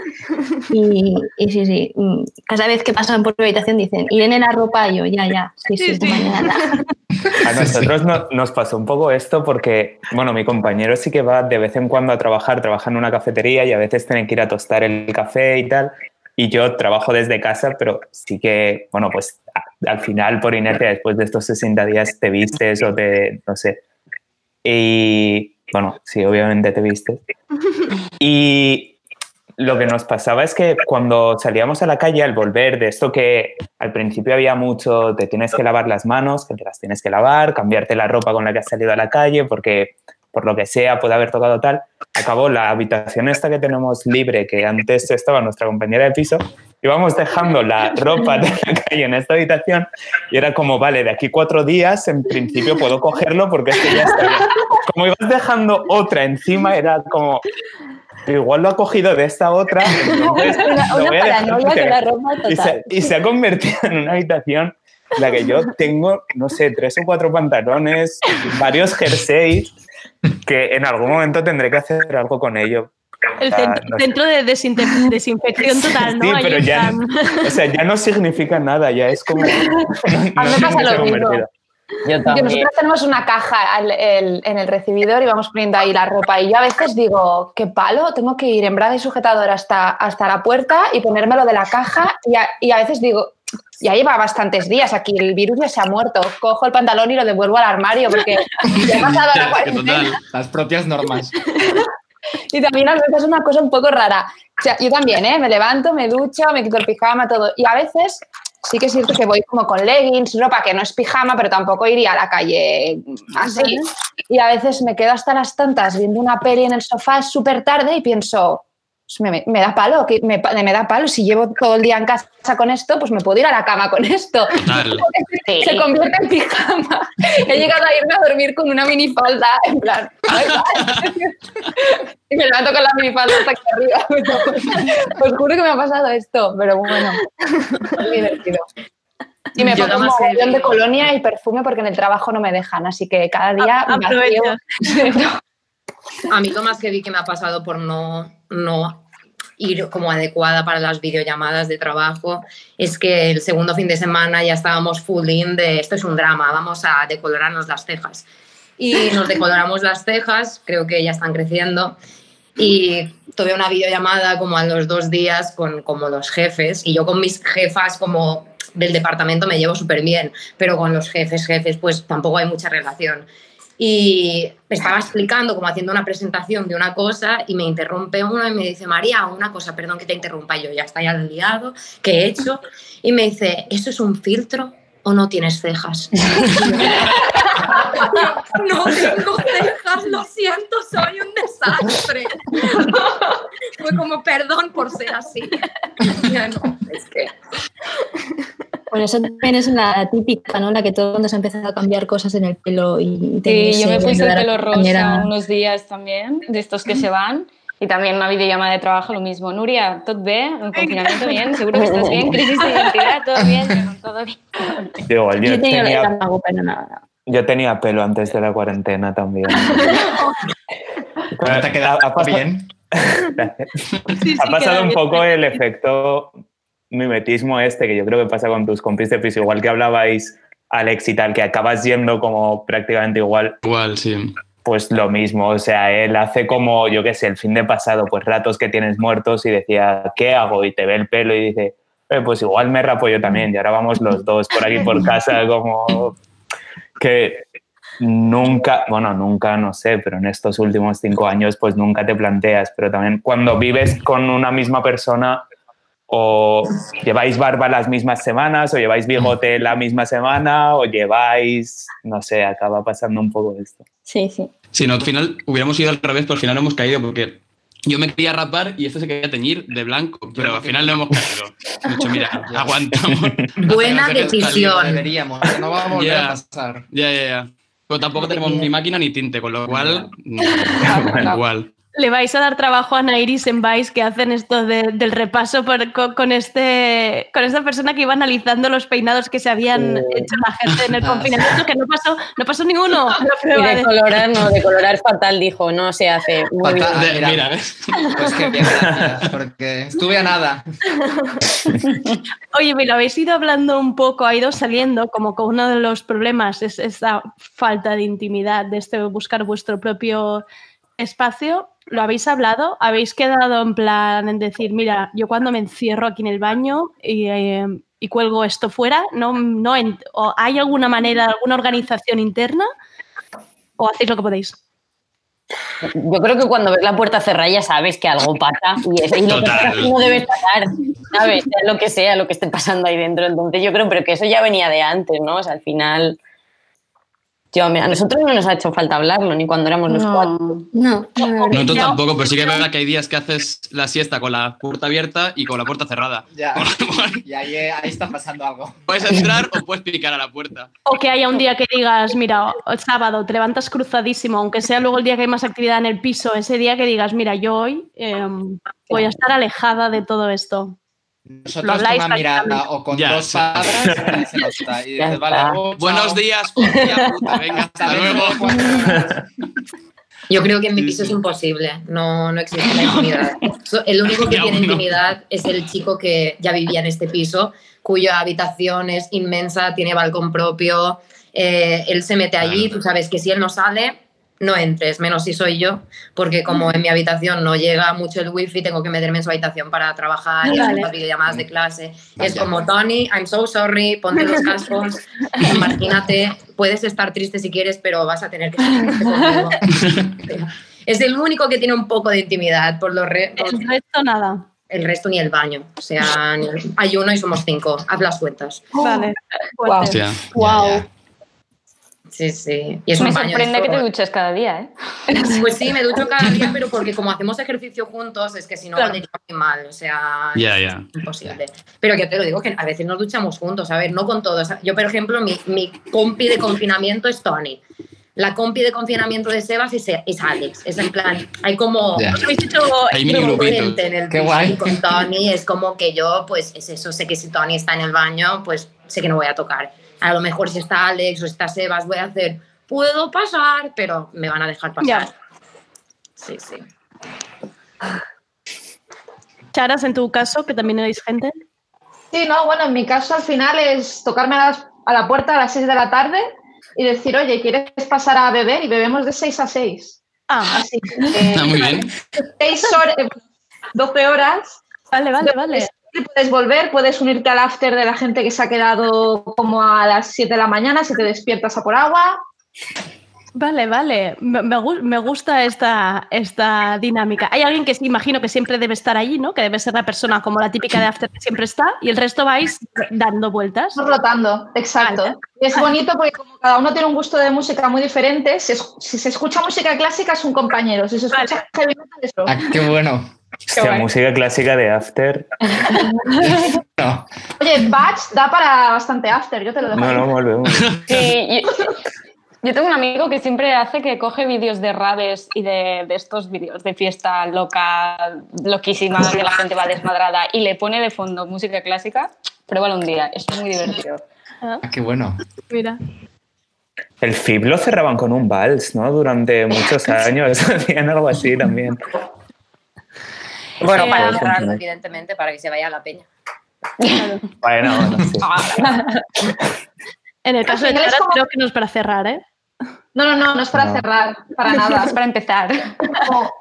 Y, y sí, sí, mm, cada vez que pasan por mi habitación dicen, Irene la ropa, y yo, ya, ya, sí, sí, mañana. A nosotros no- nos pasó un poco esto porque, bueno, mi compañero sí que va de vez en cuando a trabajar, trabaja en una cafetería y a veces tiene que ir a tostar el café y tal. Y yo trabajo desde casa, pero sí que, bueno, pues al final, por inercia, después de estos 60 días, te vistes o te, no sé. Y, bueno, sí, obviamente te vistes. Y lo que nos pasaba es que cuando salíamos a la calle al volver de esto que al principio había mucho, te tienes que lavar las manos, que te las tienes que lavar, cambiarte la ropa con la que has salido a la calle, porque por lo que sea puede haber tocado tal, acabó la habitación esta que tenemos libre, que antes estaba nuestra compañera de piso, íbamos dejando la ropa de la calle en esta habitación y era como, vale, de aquí cuatro días en principio puedo cogerlo porque es que ya está bien. Como ibas dejando otra encima, era como, igual lo ha cogido de esta otra, entonces Una, una paranoia con la ropa y se, total. y se ha convertido en una habitación en la que yo tengo, no sé, tres o cuatro pantalones, varios jerseys, que en algún momento tendré que hacer algo con ello. El O sea, centro, no sé. centro de (laughs) desinfección total, ¿no? Sí, pero ya, o sea, ya no significa nada, ya es como... (laughs) A mí me pasa lo mismo. Yo Que nosotros tenemos una caja al- el- en el recibidor y vamos poniendo ahí la ropa. Y yo a veces digo, qué palo, tengo que ir en braga y sujetador hasta, hasta la puerta y ponérmelo de la caja. Y a, y a veces digo, ya lleva bastantes días aquí, el virus ya se ha muerto. Cojo el pantalón y lo devuelvo al armario porque ya ha pasado la cuarentena. Las propias normas. Y también a veces es una cosa un poco rara. O sea, yo también, ¿eh? Me levanto, me ducho, me quito el pijama, todo. Y a veces sí que es cierto que voy como con leggings, ropa que no es pijama, pero tampoco iría a la calle así. Y a veces me quedo hasta las tantas viendo una peli en el sofá súper tarde y pienso, me, me da palo, que me, da palo. Si llevo todo el día en casa con esto, pues me puedo ir a la cama con esto. (laughs) Se convierte en pijama. He llegado a irme a dormir con una minifalda, en plan, (laughs) y me levanto con la minifalda hasta aquí arriba. (laughs) Os juro que me ha pasado esto, pero bueno, es divertido. Y me Yo pongo un mogollón de colonia y perfume porque en el trabajo no me dejan, así que cada día A- vacío. A mí lo más vi que me ha pasado por no, no ir como adecuada para las videollamadas de trabajo es que el segundo fin de semana ya estábamos full in de esto es un drama, vamos a decolorarnos las cejas. Y nos decoloramos las cejas, creo que ya están creciendo. Y tuve una videollamada como a los dos días con como los jefes y yo con mis jefas como del departamento me llevo súper bien, pero con los jefes, jefes, pues tampoco hay mucha relación. Y me estaba explicando, como haciendo una presentación de una cosa, y me interrumpe uno y me dice, María, una cosa, perdón que te interrumpa yo, ya está ya liado, ¿qué he hecho? Y me dice, ¿eso es un filtro o no tienes cejas? (laughs) no tengo cejas, lo siento, soy un desastre. (laughs) Fue como, perdón por ser así. (laughs) Ya no, es que... Bueno, eso también es la típica, ¿no? La que todo el mundo se ha empezado a cambiar cosas en el pelo y Sí, yo me puse el pelo rosa unos días también, de estos que se van. Y también una videollamada de trabajo, lo mismo. Nuria, ¿todo bien? ¿El confinamiento bien? ¿Seguro que estás bien? ¿Crisis de identidad? ¿Todo bien? Yo, no, todo bien. Yo, yo Yo tenía tenía, tampoco, pero nada. yo tenía pelo antes de la cuarentena también. (laughs) Pero te quedaba bien. (laughs) ha pasado un poco el efecto mimetismo este, que yo creo que pasa con tus compis de piso, igual que hablabais, Alex y tal, que acabas yendo como prácticamente igual. Igual, sí. Pues lo mismo, o sea, él hace como, yo qué sé, el fin de pasado, pues ratos que tienes muertos y decía, ¿qué hago? Y te ve el pelo y dice, eh, pues igual me rapo yo también y ahora vamos los dos por aquí por casa (laughs) como que nunca, bueno, nunca, no sé, pero en estos últimos cinco años pues nunca te planteas, pero también cuando vives con una misma persona o lleváis barba las mismas semanas o lleváis bigote la misma semana o lleváis, no sé, acaba pasando un poco esto. Sí, sí. Si no, al final hubiéramos ido al revés, pero al final no hemos caído porque yo me quería rapar y este se quería teñir de blanco, pero al final no hemos caído. Mira, (laughs) aguantamos. (laughs) Buena decisión. Deberíamos, no va a volver Ya. a pasar. Ya, ya, ya. Pero tampoco tenemos ni máquina ni tinte, con lo cual, (laughs) mm, igual. Le vais a dar trabajo a Nairis en Vice que hacen esto de- del repaso por- con, con este, con esta persona que iba analizando los peinados que se habían hecho la gente en el (laughs) confinamiento, que no pasó, no pasó ninguno. (laughs) Y prueba de colorar, no, de colorar fatal, dijo, no se hace. Muy bien. Fatal, De- mira. mira, ¿ves? (laughs) Pues que bien, gracias, porque estuve a nada. Oye, me lo habéis ido hablando un poco, ha ido saliendo como que uno de los problemas es esta falta de intimidad, de este buscar vuestro propio espacio. ¿Lo habéis hablado? ¿Habéis quedado en plan en decir, mira, yo cuando me encierro aquí en el baño y, eh, y cuelgo esto fuera, no, no o ¿hay alguna manera, alguna organización interna? ¿O hacéis lo que podéis? Yo creo que cuando ves la puerta cerrada ya sabes que algo pasa y, es, y lo que pasa no debe pasar, ¿sabes? Sea lo que sea, lo que esté pasando ahí dentro. Entonces yo creo, pero que eso ya venía de antes, ¿no? O sea, al final... Yo, a nosotros no nos ha hecho falta hablarlo, ni cuando éramos los cuatro. No, No, tú tampoco, pero sí que es verdad que hay días que haces la siesta con la puerta abierta y con la puerta cerrada. Ya. Y ahí, ahí está pasando algo. Puedes entrar o puedes picar a la puerta. O que haya un día que digas, mira, el sábado te levantas cruzadísimo, aunque sea luego el día que hay más actividad en el piso, ese día que digas, mira, yo hoy em, voy a estar alejada de todo esto. Nosotros con una mirada o con Ya, dos sí. palabras (laughs) y dices, vale, chao. Buenos días, hostia puta, venga, hasta luego. Yo creo que en mi piso es imposible, no, no existe la (laughs) intimidad. El único (laughs) que tiene intimidad es el chico que ya vivía en este piso, cuya habitación es inmensa, tiene balcón propio, eh, él se mete allí, tú sabes que si él no sale, no entres, menos si soy yo, porque como en mi habitación no llega mucho el wifi, tengo que meterme en su habitación para trabajar y Vale. hacer las videollamadas de clase. Es como, Tony, I'm so sorry, ponte los (laughs) cascos, imagínate, puedes estar triste si quieres, pero vas a tener que estar triste conmigo. (laughs) Es el único que tiene un poco de intimidad, por lo re- por- El resto nada. el resto ni el baño. O sea, hay uno y somos cinco. Haz las cuentas. Vale. Wow. Sí, sí. Y es Me un baño sorprende que te duches cada día, ¿eh? (laughs) Pues sí, me ducho (laughs) cada día, pero porque como hacemos ejercicio juntos, es que si no Claro. muy mal. O sea, Ya, ya. es imposible. Pero que te lo digo, que a veces nos duchamos juntos, a ver, no con todos. Yo, por ejemplo, mi, mi compi de confinamiento es Tony. La compi de confinamiento de Sebas es, es Alex. Es en plan, hay como. Os habéis hecho Hay mini como grupitos. gente en el Qué guay. con Tony es como que yo, pues es eso, sé que si Tony está en el baño, pues sé que no voy a tocar. A lo mejor si está Alex o está Sebas, voy a hacer, puedo pasar, pero me van a dejar pasar. Ya. Sí, sí. Charas, en tu caso, que también erais gente. Sí, no, bueno, en mi caso al final es tocarme a, las- a la puerta a las 6 de la tarde y decir, oye, ¿quieres pasar a beber? Y bebemos de 6 a 6. Ah, Así que Ah, muy bien. 6 horas, 12 horas. vale, vale, vale. Puedes, puedes volver, puedes unirte al after de la gente que se ha quedado como a las 7 de la mañana, si te despiertas a por agua. Vale, vale. Me, me gu- me gusta esta, esta dinámica. Hay alguien que sí, imagino que siempre debe estar allí, ¿no? Que debe ser la persona como la típica de After que siempre está y el resto vais dando vueltas. Rotando, exacto. Vale. Y es bonito porque como cada uno tiene un gusto de música muy diferente, si, es- si se escucha música clásica es un compañero, si se escucha heavy metal es otro. Ah, qué bueno. Hostia, música clásica de After. (laughs) No. Oye, Batch da para bastante after, yo te lo dejo. No, no, volvemos. Sí, (laughs) yo, yo tengo un amigo que siempre hace que coge vídeos de raves y de, de estos vídeos de fiesta loca, loquísima, que la gente va desmadrada y le pone de fondo música clásica. Pruébalo un día, es muy divertido. Ah, qué bueno. Mira. El FIB lo cerraban con un vals, ¿no? Durante muchos (laughs) años. Hacían algo así también. Bueno, Eh, para ah. cerrarlo, evidentemente, para que se vaya a la peña. Bueno, bueno, sí. (laughs) En el caso de es como- creo que no es para cerrar, ¿eh? No, no, no, no es para No. cerrar, para nada. Es para empezar. (laughs) Como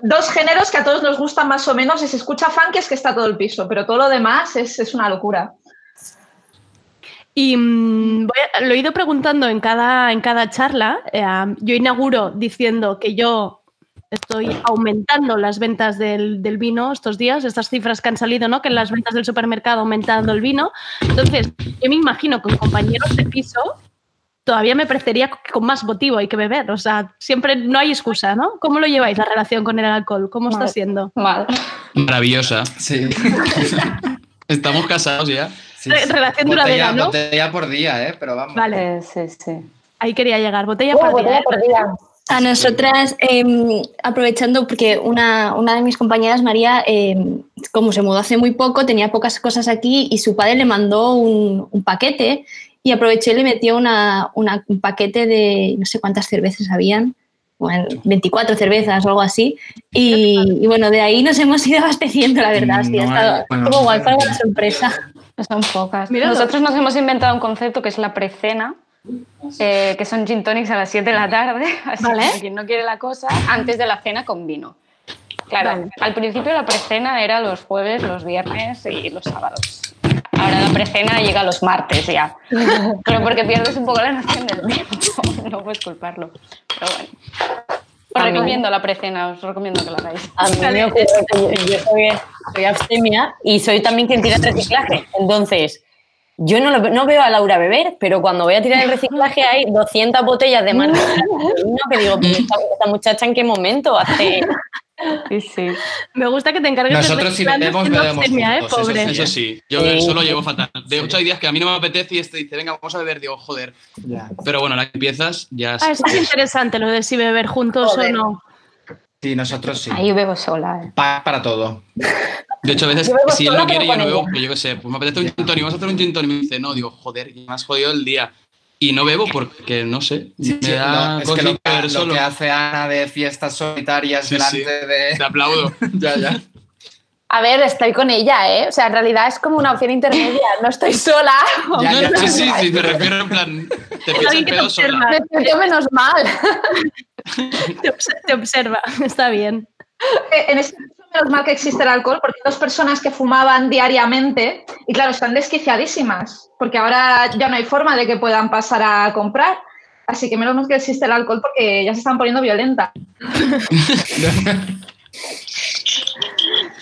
dos géneros que a todos nos gustan más o menos. Si se escucha funk es que está todo el piso, pero todo lo demás es, es una locura. Y mm, voy a- lo he ido preguntando en cada, en cada charla. eh, yo inauguro diciendo que yo estoy aumentando las ventas del, del vino estos días, estas cifras que han salido, ¿no? Que en las ventas del supermercado ha aumentado el vino. Entonces, yo me imagino con compañeros de piso todavía me parecería que con más motivo hay que beber. O sea, siempre no hay excusa, ¿no? ¿Cómo lo lleváis la relación con el alcohol? ¿Cómo está siendo? Mal. Maravillosa. Sí. (laughs) Estamos casados ya. Re- relación botella, duradera, ¿no? botella por día, ¿eh? Pero vamos. Vale. Sí, sí. Ahí quería llegar. Botella Oh, por botella día. por día. A nosotras, eh, aprovechando, porque una, una de mis compañeras, María, eh, como se mudó hace muy poco, tenía pocas cosas aquí y su padre le mandó un, un paquete y aprovechó y le metió una, una- un paquete de no sé cuántas cervezas habían, bueno, 24 cervezas o algo así. Y, y bueno, de ahí nos hemos ido (laughs) abasteciendo, la verdad. Sí, ha No estado bueno, como guay, no fue una sorpresa. Son pocas. Míralo. Nosotros nos hemos inventado un concepto que es la precena, eh, que son gin tonics a las 7 de la tarde, (laughs) así Vale. que quien no quiere la cosa, antes de la cena con vino. Claro, Vale. al principio la precena era los jueves, los viernes y los sábados. Ahora la precena llega los martes ya. (laughs) Pero porque pierdes un poco la noción del tiempo, (laughs) no puedes culparlo. Pero bueno. Os recomiendo la precena, os recomiendo que la hagáis. A mí me ocurre yo, soy, soy abstemia y soy también quien tira reciclaje. Entonces, yo no, lo- no veo a Laura beber, pero cuando voy a tirar el (laughs) reciclaje hay 200 botellas de vino (laughs) que digo, "Pero esta, esta muchacha en qué momento hace... Sí, sí. Me gusta que te encargues Nosotros de si bebemos, bebemos abstemia, ¿eh? juntos, eso Pobre. sí. Eso sí, yo Sí. eso lo llevo fatal. De hecho, hay días que a mí no me apetece y este dice, venga, vamos a beber. Digo, joder. Pero bueno, la que empiezas ya Ah, esto es interesante lo de si beber juntos Joder. o no. Sí, nosotros sí. Ahí bebo sola. eh. Pa- para todo. De hecho, a veces, (laughs) si él no quiere, yo no bebo, yo qué sé, pues me apetece un gin tonic, vamos a hacer un gin tonic. Y me dice, no, digo, joder, me has jodido el día. Y no bebo porque, no sé, Sí, me sí, da no, es que lo, que, lo que hace Ana de fiestas solitarias Sí, delante sí. de. Te aplaudo. (laughs) ya, ya. A ver, estoy con ella, ¿eh? O sea, en realidad es como una opción intermedia. No estoy sola. Ya, ya. No, sí, sí, sí, me refiero en plan, te piensas te pedo sola. Me siento menos mal. (laughs) Te, obs- te observa, (laughs) está bien. Eh, En este caso, menos mal que existe el alcohol, porque hay dos personas que fumaban diariamente y claro, están desquiciadísimas, porque ahora ya no hay forma de que puedan pasar a comprar. Así que menos mal que existe el alcohol porque ya se están poniendo violentas. (laughs)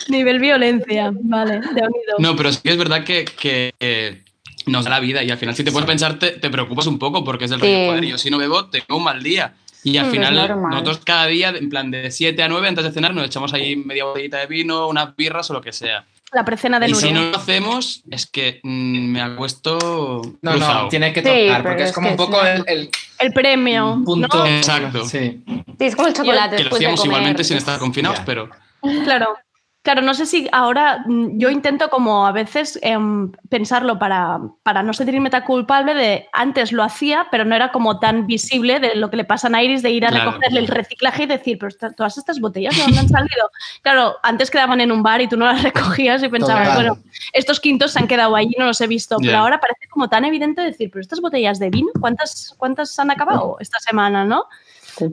Nivel violencia, vale, de unido. No, pero sí que es verdad que, nos da la vida y al final si te puedes pensar te, te preocupas un poco porque es del rollo, joder, yo si no bebo tengo un mal día. Y al Mm, final nosotros cada día, en plan de 7 a 9 antes de cenar, nos echamos ahí media botellita de vino, unas birras o lo que sea. La precena de Y si Nuria. no lo hacemos, es que mm, me acuesto No, cruzado. no, tiene que tocar, porque es es como un poco sí. el, el El premio. punto. Exacto. Sí. Sí, es como el chocolate. Que lo de hacíamos comer. igualmente sin estar confinados, pero Claro. Claro, no sé si ahora mm, yo intento como a veces em, pensarlo para, para no sentirme tan culpable de antes lo hacía, pero no era como tan visible de lo que le pasa a Iris de ir a Claro. recogerle el reciclaje y decir, pero esta- todas estas botellas de dónde han salido. (laughs) Claro, antes quedaban en un bar y tú no las recogías y pensabas, Total. bueno, estos quintos se han quedado allí, no los he visto, pero ahora parece como tan evidente decir, pero estas botellas de vino, ¿cuántas, cuántas han acabado (laughs) esta semana, no?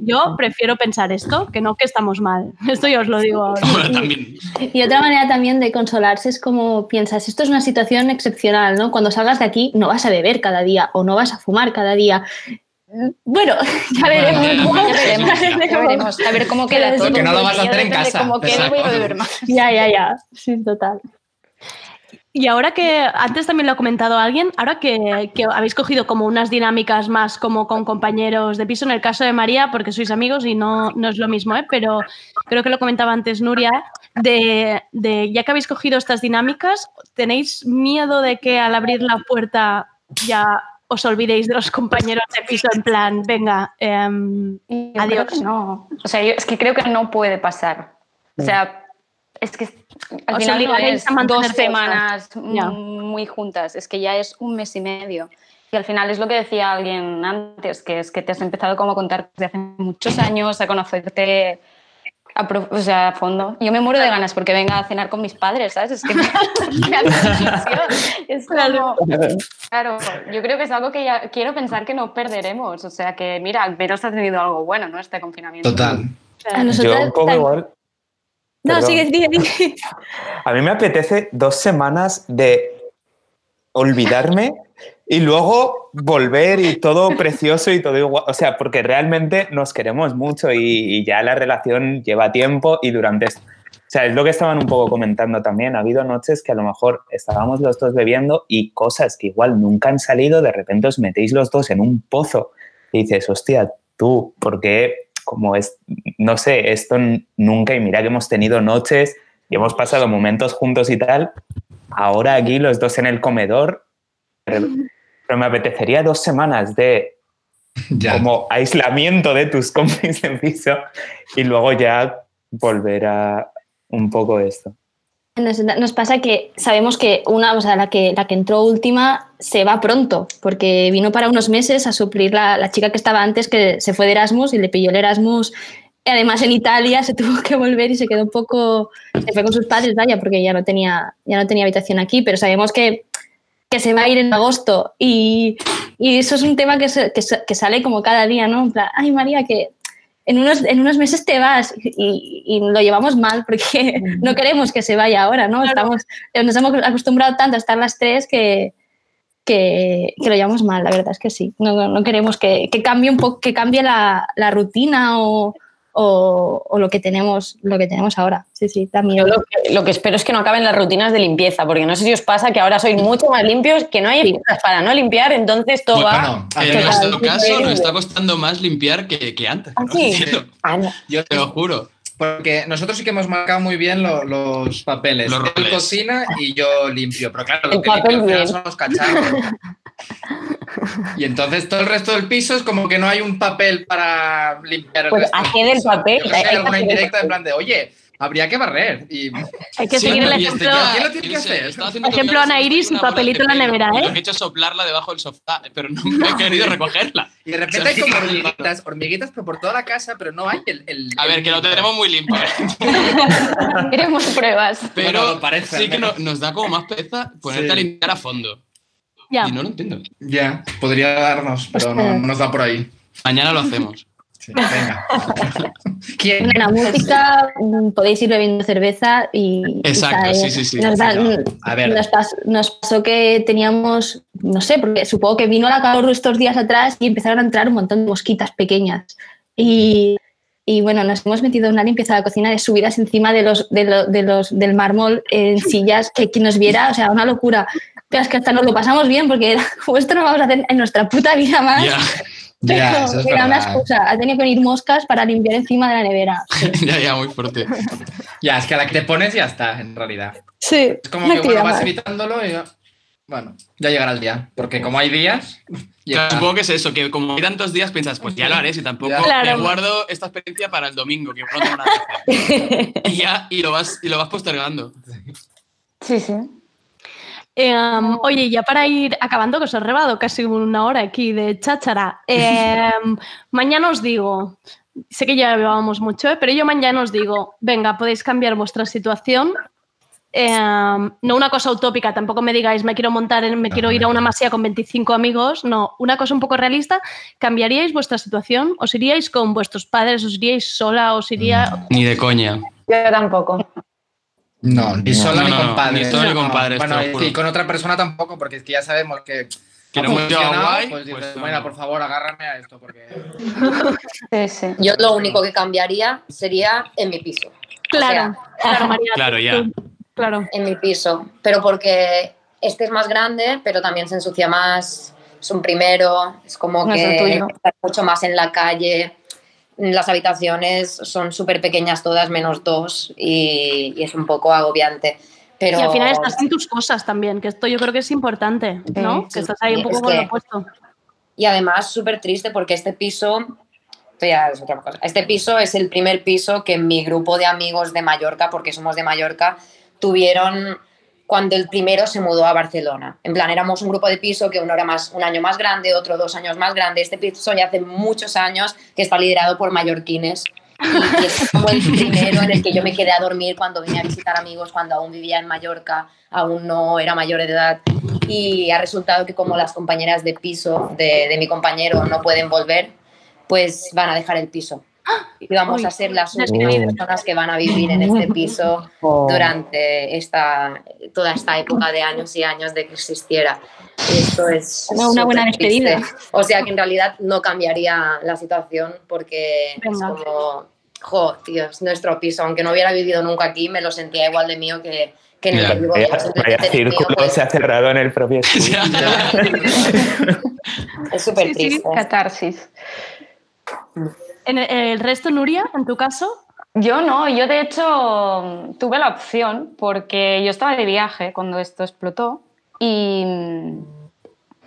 Yo prefiero pensar esto, que no que estamos mal. (laughs) Esto yo os lo digo (laughs) ahora. también. Y otra manera también de consolarse es como piensas, esto es una situación excepcional, ¿no? Cuando salgas de aquí no vas a beber cada día o no vas a fumar cada día. Bueno, (laughs) ya veremos. ya, ¿no? ya Ya veremos, ya veremos. A ver cómo queda todo. Porque no lo vas a porque hacer en ya depende casa. Cómo quede, Exacto. voy a beber más. Ya, ya, ya. Sí, total. Y ahora que, antes también lo ha comentado alguien, ahora que, que habéis cogido como unas dinámicas más como con compañeros de piso, en el caso de María, porque sois amigos y no, no es lo mismo, ¿eh? pero creo que lo comentaba antes Nuria, de, de ya que habéis cogido estas dinámicas, ¿tenéis miedo de que al abrir la puerta ya os olvidéis de los compañeros de piso en plan, venga, creo Adiós. no. O sea, yo es que creo que no puede pasar. O sea, es que al Os final no obligaréis es a mantener dos semanas mm, muy juntas, es que ya es un mes y medio. Y al final es lo que decía alguien antes, que es que te has empezado como a contar desde hace muchos años, a conocerte a, pro- o sea, a fondo. Yo me muero de ganas porque venga a cenar con mis padres, ¿sabes? Es que me, (laughs) me hace. Es como, claro, yo creo que es algo que ya quiero pensar que no perderemos. O sea, que mira, al menos ha tenido algo bueno, ¿no? Este confinamiento. Total. A nosotras Yo un poco igual. No, Perdón. sigue, sigue, sigue. A mí me apetece dos semanas de olvidarme y luego volver y todo precioso y todo igual. O sea, porque realmente nos queremos mucho y, y ya la relación lleva tiempo y durante... es- O sea, es lo que estaban un poco comentando también. Ha habido noches que a lo mejor estábamos los dos bebiendo y cosas que igual nunca han salido, de repente os metéis los dos en un pozo y dices, hostia, tú, ¿por qué? Como es, no sé, esto nunca, y mira que hemos tenido noches y hemos pasado momentos juntos y tal, ahora aquí los dos en el comedor, pero, pero me apetecería dos semanas de (laughs) como aislamiento de tus compis en piso y luego ya volver a un poco esto. Nos, pasa que sabemos que una, o sea, la que, la que entró última se va pronto, porque vino para unos meses a suplir la, la chica que estaba antes, que se fue de Erasmus y le pilló el Erasmus. Además en Italia se (laughs) tuvo que volver y se quedó un poco, se fue con sus padres, vaya, porque ya no tenía, ya no tenía habitación aquí, pero sabemos que, que se va a ir en agosto y, y eso es un tema que, se- que, que sale como cada día, ¿no? En plan, ay María, que en unos, en unos meses te vas y, y lo llevamos mal porque (laughs) no queremos que se vaya ahora, ¿no? Estamos, nos hemos acostumbrado tanto a estar las tres que, que, que lo llevamos mal, la verdad es que sí. No, no- no queremos que, que cambie un poco, que cambie la, la rutina o, o, o lo que tenemos, lo que tenemos ahora. Sí, sí, también. Yo lo que, lo que espero es que no acaben las rutinas de limpieza, porque no sé si os pasa que ahora sois mucho más limpios, que no hay excusas para no limpiar, entonces todo va. en nuestro caso nos está costando más limpiar que, que antes. ¿Ah, ¿no? sí? Entiendo. Yo te lo juro. Porque nosotros sí que hemos marcado muy bien lo- los papeles. Los Él cocina y yo limpio. Pero claro, El lo que papel limpio al final bien. son los cacharros. Y entonces todo el resto del piso es como que no hay un papel para limpiar el Pues resto. haced el piso. papel, Yo que alguna hacer el indirecta en plan de, oye, habría que barrer. Y... Hay que Sí, seguir el y este ejemplo. ya- ¿Quién lo tiene que sé, hacer? haciendo Ejemplo, Ana Iris bola papelito en la nevera, ¿eh? Lo que he hecho es soplarla debajo del sofá, pero no me he (laughs) querido recogerla. Y de repente hay como (laughs) hormiguitas, hormiguitas pero por toda la casa, pero no hay el... el- A ver, el- que lo tenemos muy limpio. (laughs) Queremos pruebas. Pero Bueno, parece, sí que no- nos da como más pereza ponerte Sí. a limpiar a fondo. Ya. Y no lo entiendo. Ya, podría darnos, pero no, no nos da por ahí. Mañana lo hacemos. (laughs) Sí, venga. (laughs) ¿Quién? En la música mm, podéis ir bebiendo cerveza y. Exacto, y sí, sí, sí. Nos, da- a ver. nos pas- nos pasó que teníamos, no sé, porque supongo que vino la calor estos días atrás y empezaron a entrar un montón de mosquitas pequeñas. Y, y bueno, nos hemos metido en una limpieza de la cocina de subidas encima de los, de lo- de los, del mármol en sillas, que quien nos viera, o sea, una locura. Pero es que hasta nos lo pasamos bien porque como esto no vamos a hacer en nuestra puta vida más. Ya, (laughs) Pero Ya, eso es era una excusa. Ha tenido que venir moscas para limpiar encima de la nevera. (laughs) ya, ya, muy fuerte. Ya, es que a la que te pones ya está, en realidad. Sí, Es como que bueno, vas evitándolo y ya- bueno, ya llegará el día. Porque como hay días, Claro, supongo que es eso, que como hay tantos días piensas, pues ya lo haré, si tampoco. Claro. me guardo esta experiencia para el domingo, que no tengo nada que hacer. (laughs) Y ya, y lo vas, y lo vas postergando. Sí, sí. Eh, um, oye, ya para ir acabando, que os he robado casi una hora aquí de cháchara. eh, (laughs) mañana os digo, sé que ya llevábamos mucho, eh, pero yo mañana os digo, venga, podéis cambiar vuestra situación. Eh, no una cosa utópica, tampoco me digáis, me quiero montar, en- me quiero ir a una masía con 25 amigos. No, una cosa un poco realista. ¿Cambiaríais vuestra situación? ¿Os iríais con vuestros padres? ¿Os iríais sola? ¿Os iría.? Ni de coña. Yo tampoco. No, ni No, sola no, ni con padres. ni sola ni con padres, Bueno, y sí, con otra persona tampoco, porque es que ya sabemos que. Que no funcionado, guay, Pues dices, pues no. bueno, por favor, agárrame a esto, porque. Sí, sí. Yo lo único que cambiaría sería en mi piso. Claro, claro, María. Claro, ya. Claro. En mi piso. Pero porque este es más grande, pero también se ensucia más. Es un primero, es como No es que tuyo. estás mucho más en la calle. Las habitaciones son súper pequeñas todas, menos dos, y, y es un poco agobiante. Pero Y al final estás en tus cosas también, que esto yo creo que es importante, ¿no? Sí, que estás ahí un poco es con lo opuesto. Y además súper triste porque este piso, ya es otra cosa, este piso es el primer piso que mi grupo de amigos de Mallorca, porque somos de Mallorca, tuvieron cuando el primero se mudó a Barcelona. En plan, éramos un grupo de piso que uno era más, un año más grande, otro dos años más grande. Este piso ya hace muchos años que está liderado por mallorquines. Y, es como el primero en el que yo me quedé a dormir cuando venía a visitar amigos, cuando aún vivía en Mallorca, aún no era mayor de edad. Y ha resultado que como las compañeras de piso de mi compañero no pueden volver, pues van a dejar el piso. Y vamos a ser las únicas personas que van a vivir en este piso Oh. durante esta, toda esta época de años y años de que existiera. Esto es Una- una buena triste. despedida. O sea que en realidad no cambiaría la situación porque es como, jo, tío, es nuestro piso. Aunque no hubiera vivido nunca aquí, me lo sentía igual de mío que, que en el que vivo. mío, círculo pues, se ha cerrado en el propio (laughs) estudio. es súper Sí, sí, triste. Catarsis. ¿En el, resto, Nuria, en tu caso? Yo no, yo de hecho tuve la opción porque yo estaba de viaje cuando esto explotó y,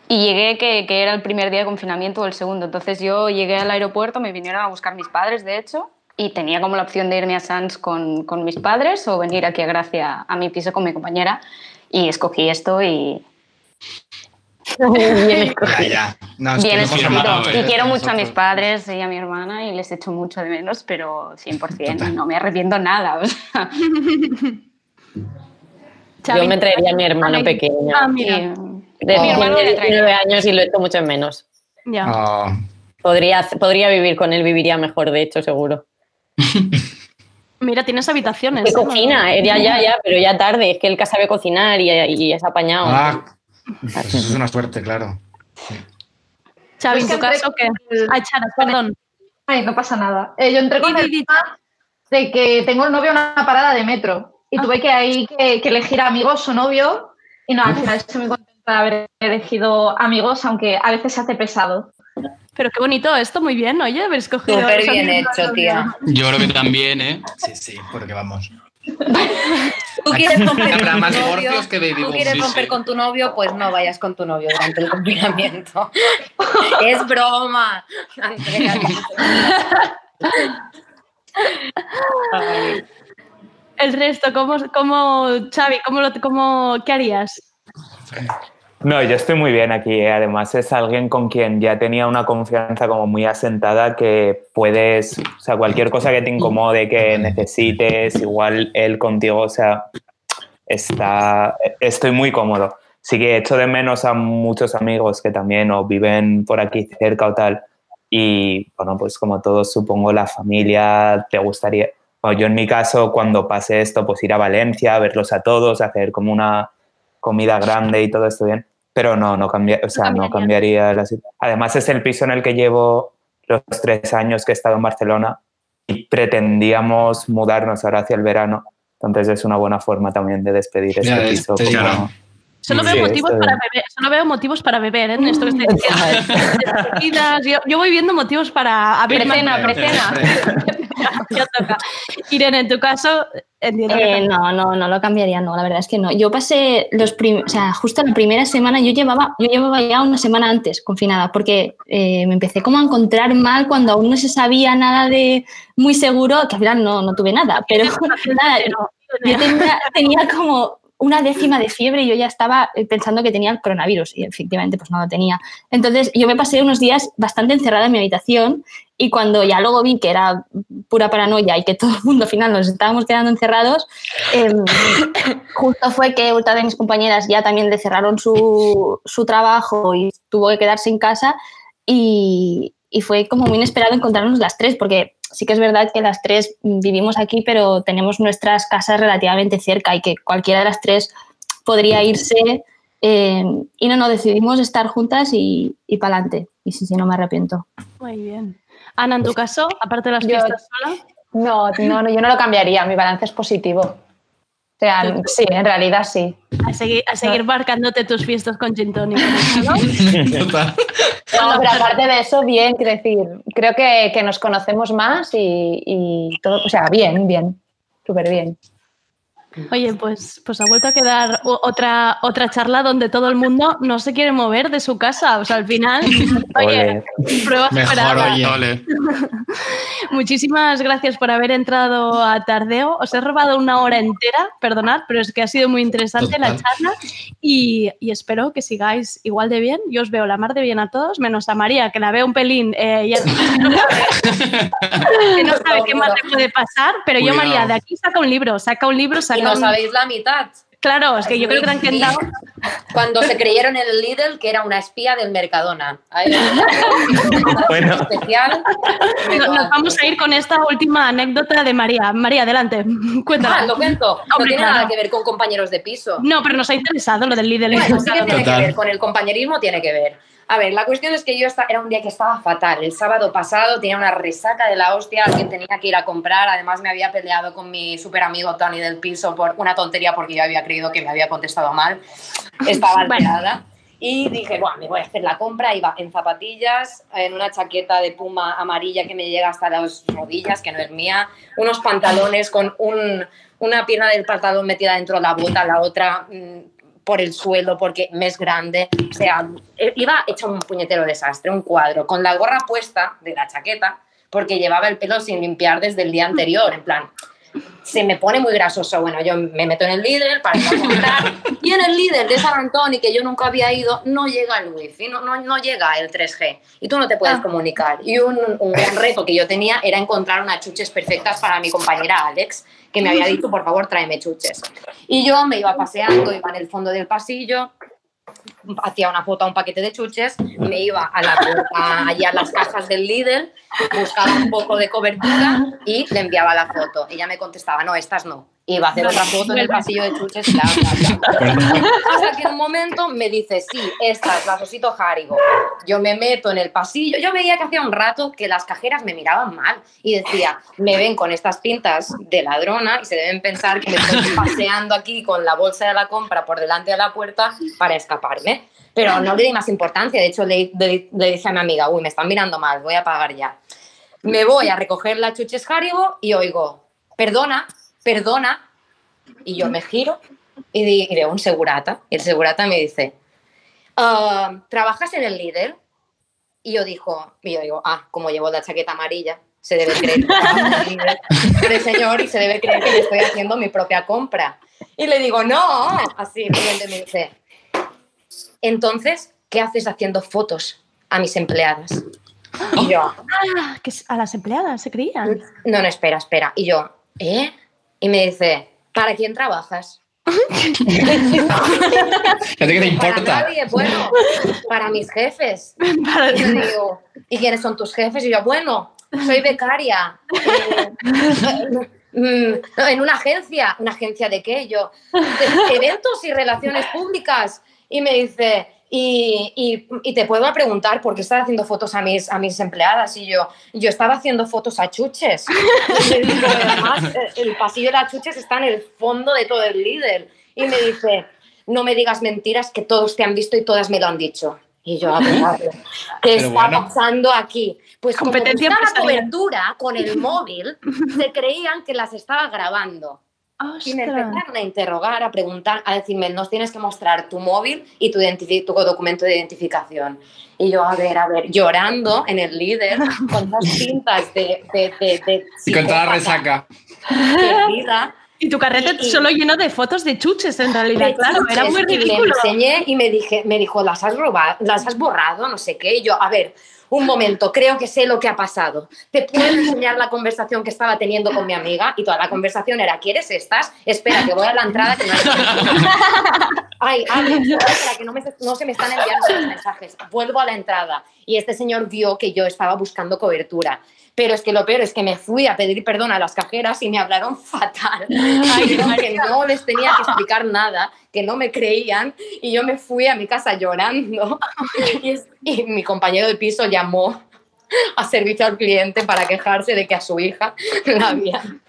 y llegué que, que era el primer día de confinamiento o el segundo. Entonces yo llegué al aeropuerto, me vinieron a buscar mis padres de hecho y tenía como la opción de irme a Sans con, con mis padres o venir aquí a Gracia a mi piso con mi compañera y escogí esto y (laughs) Bien Ya, ya. No, es que bien no hemos escogido. hablado, Y ¿eh? quiero mucho a mis padres y a mi hermana y les echo mucho de menos, pero 100% no me arrepiento nada. o sea. Yo me traería a mi hermano pequeño. Ah, mira. De Mi hermano traería. 19 años y lo echo mucho en menos. Ya. Oh, Podría, podría vivir con él, viviría mejor, de hecho, seguro. (laughs) Mira, tienes habitaciones. Que ¿no? cocina, eh, ya, ya, ya, pero ya tarde. Es que él que sabe cocinar y, y es apañado. ah, eso es una suerte, claro. Xavi, Es en tu caso, ¿qué? Ay, Chara, perdón. Ay, no pasa nada. Eh, yo entré con el tema de que tengo el novio en una parada de metro y Ah. tuve que ahí que, que elegir amigos o novio y no, al final estoy muy contenta de haber elegido amigos, aunque a veces se hace pesado. Pero qué bonito esto, muy bien, oye, haber escogido. Súper bien hecho, tía. Yo creo que también, ¿eh? Sí, sí, porque vamos. (laughs) Tú quieres romper Habrá con más tu novio, divorcios que baby tú quieres romper sí. con tu novio, pues no vayas con tu novio durante el confinamiento. (laughs) es broma. (laughs) El resto, ¿cómo, cómo Xavi, cómo, lo- cómo, qué harías? No, yo estoy muy bien aquí. ¿eh? Además es alguien con quien ya tenía una confianza como muy asentada que puedes, o sea, cualquier cosa que te incomode, que necesites, igual él contigo, o sea, está, estoy muy cómodo. Sí que echo de menos a muchos amigos que también o viven por aquí cerca o tal. Y bueno, pues como todos, supongo la familia te gustaría. Bueno, yo en mi caso, cuando pase esto, pues ir a Valencia, verlos a todos, hacer como una comida grande y todo esto bien. Pero no, no, cambia, o sea, no cambiaría la situación. Además, es el piso en el que llevo los tres años que he estado en Barcelona y pretendíamos mudarnos ahora hacia el verano. Entonces es una buena forma también de despedir Ya, este de piso. como- claro. Solo veo, Sí, motivos para beber, solo veo motivos para beber, ¿eh? En esto que estoy diciendo. Yo, yo voy viendo motivos para abrir Precena, precena. (laughs) Irene, en tu caso, entiendo que Eh, no, no, no lo cambiaría, no, la verdad es que no. Yo pasé los prim- o sea, justo la primera semana, yo llevaba, yo llevaba ya una semana antes confinada, porque eh, me empecé como a encontrar mal cuando aún no se sabía nada de muy seguro, que al final no, no tuve nada, pero (laughs) nada, yo tenía, tenía como una décima de fiebre y yo ya estaba eh, pensando que tenía el coronavirus y efectivamente pues no lo tenía. Entonces yo me pasé unos días bastante encerrada en mi habitación y cuando ya luego vi que era pura paranoia y que todo el mundo al final nos estábamos quedando encerrados, em, justo fue que otra de mis compañeras ya también le cerraron su, su trabajo y tuvo que quedarse en casa y, y fue como muy inesperado encontrarnos las tres, porque sí que es verdad que las tres vivimos aquí, pero tenemos nuestras casas relativamente cerca y que cualquiera de las tres podría irse. eh, y no, no, decidimos estar juntas y, y para adelante. Y sí, sí, no me arrepiento. Muy bien. Ana, en tu caso, aparte de las fiestas sola, No, no, no, yo no lo cambiaría, mi balance es positivo. O sea, sí, en realidad sí. a seguir, a seguir marcándote tus fiestas con gin (laughs) ¿no? No, pero aparte de eso, bien, quiero decir, creo que, que nos conocemos más y, y todo, o sea, bien, bien, súper bien. Oye, pues, pues ha vuelto a quedar otra, otra charla donde todo el mundo no se quiere mover de su casa. O sea, al final, (laughs) oye, prueba superada. (laughs) Muchísimas gracias por haber entrado a Tardeo. Os he robado una hora entera, perdonad, pero es que ha sido muy interesante la Total. charla y, y espero que sigáis igual de bien. Yo os veo la mar de bien a todos, menos a María, que la veo un pelín, eh, ya- (laughs) que no sabe qué más le puede pasar, pero yo, Cuidado. María, de aquí saca un libro, saca un libro, saca Y no sabéis la mitad. Claro, es que yo creo que han quedado. Cuando se creyeron en el Lidl que era una espía del Mercadona. Ahí, (laughs) Bueno. especial. Nos nos vamos a ir con esta última anécdota de María. María, adelante. (laughs) Cuéntala. Ah, lo cuento. No Hombre, tiene claro. nada que ver con compañeros de piso. No, pero nos ha interesado lo del líder. Bueno, sí que tiene que ver, con el compañerismo tiene que ver. A ver, la cuestión es que yo era un día que estaba fatal. El sábado pasado tenía una resaca de la hostia, alguien tenía que ir a comprar. Además, me había peleado con mi súper amigo Tony del piso por una tontería porque yo había creído que me había contestado mal. Estaba (laughs) alterada. Y dije, bueno, me voy a hacer la compra. Iba en zapatillas, en una chaqueta de puma amarilla que me llega hasta las rodillas, que no es mía, unos pantalones con un, una pierna del pantalón metida dentro de la bota, la otra mm, por el suelo porque me es grande. O sea, eh, iba hecho un puñetero desastre, un cuadro, con la gorra puesta de la chaqueta porque llevaba el pelo sin limpiar desde el día anterior, en plan, se me pone muy grasoso. Bueno, yo me meto en el líder para ir a comprar y en el líder de San Antonio, que yo nunca había ido, no llega el wifi, no, no, no llega el 3G y tú no te puedes comunicar. Y un, un gran reto que yo tenía era encontrar unas chuches perfectas para mi compañera Alex, que me había dicho, por favor, tráeme chuches. Y yo me iba paseando, iba en el fondo del pasillo, hacía una foto a un paquete de chuches, me iba a la puerta, a las cajas del Lidl, buscaba un poco de cobertura y le enviaba la foto. Ella me contestaba, no, estas no. Iba a hacer otra foto en el pasillo de chuches, bla, bla, bla. Hasta que en un momento me dice, sí, estas, las osito Haribo. Yo me meto en el pasillo. Yo veía que hacía un rato que las cajeras me miraban mal y decía, me ven con estas pintas de ladrona y se deben pensar que me estoy paseando aquí con la bolsa de la compra por delante de la puerta para escaparme. Pero no le di más importancia. De hecho, le, le- le dije a mi amiga, uy, me están mirando mal, voy a pagar ya. Me voy a recoger la chuches Haribo y oigo, perdona, perdona. Y yo me giro y, y veo un segurata. Y el segurata me dice, "Ah, ¿trabajas en el líder? Y yo, dijo, y yo digo, ah, como llevo la chaqueta amarilla, se debe creer que el señor y se debe creer que le estoy haciendo mi propia compra. Y le digo, no, así, y me dice, entonces, ¿qué haces haciendo fotos a mis empleadas? Y yo, Ah, que a las empleadas se creían. no, no, espera, espera. Y yo, ¿eh? Y me dice, ¿para quién trabajas? ¿A ti qué te Para importa? nadie, bueno, para mis jefes. (laughs) Y yo digo, ¿y quiénes son tus jefes? Y yo, bueno, soy becaria. eh, (laughs) mm, en una agencia. ¿Una agencia de qué? Yo, de eventos y relaciones públicas. Y me dice, y, y- y te puedo preguntar por qué estás haciendo fotos a mis, a mis empleadas. Y yo, yo estaba haciendo fotos a chuches. (laughs) Digo, además, eh, el pasillo de las chuches está en el fondo de todo el líder. Y me dice, no me digas mentiras que todos te han visto y todas me lo han dicho. Y yo, a ver, a ver, ¿qué (laughs) Pero está bueno. pasando aquí? Pues como Competencia buscaba empresarial. cobertura con el móvil, se creían que las estaba grabando. Y me empezaron a interrogar, a preguntar, a decirme, nos tienes que mostrar tu móvil y tu, documento de identificación. Y yo, a ver, a ver, llorando en el líder, con (laughs) las cintas de, de, de, de Y con toda la resaca. perdida. Y tu carrete solo lleno de fotos de chuches, en realidad, claro, era muy y le ridículo. enseñé y me, dije, me dijo, las has robado, las has borrado, no sé qué. Y yo, a ver, un momento, creo que sé lo que ha pasado. Te puedo enseñar la conversación que estaba teniendo con mi amiga y toda la conversación era, ¿quieres estas? Espera, que voy a la entrada que no (laughs) Ay, Alex, espera, que no, me- no se me están enviando los mensajes. Vuelvo a la entrada y este señor vio que yo estaba buscando cobertura. Pero es que lo peor es que me fui a pedir perdón a las cajeras y me hablaron fatal. (laughs) Ay, que no les tenía que explicar nada, que no me creían y yo me fui a mi casa llorando. Y, es- y mi compañero de piso llamó a servicio al cliente para quejarse de que a su hija la habían,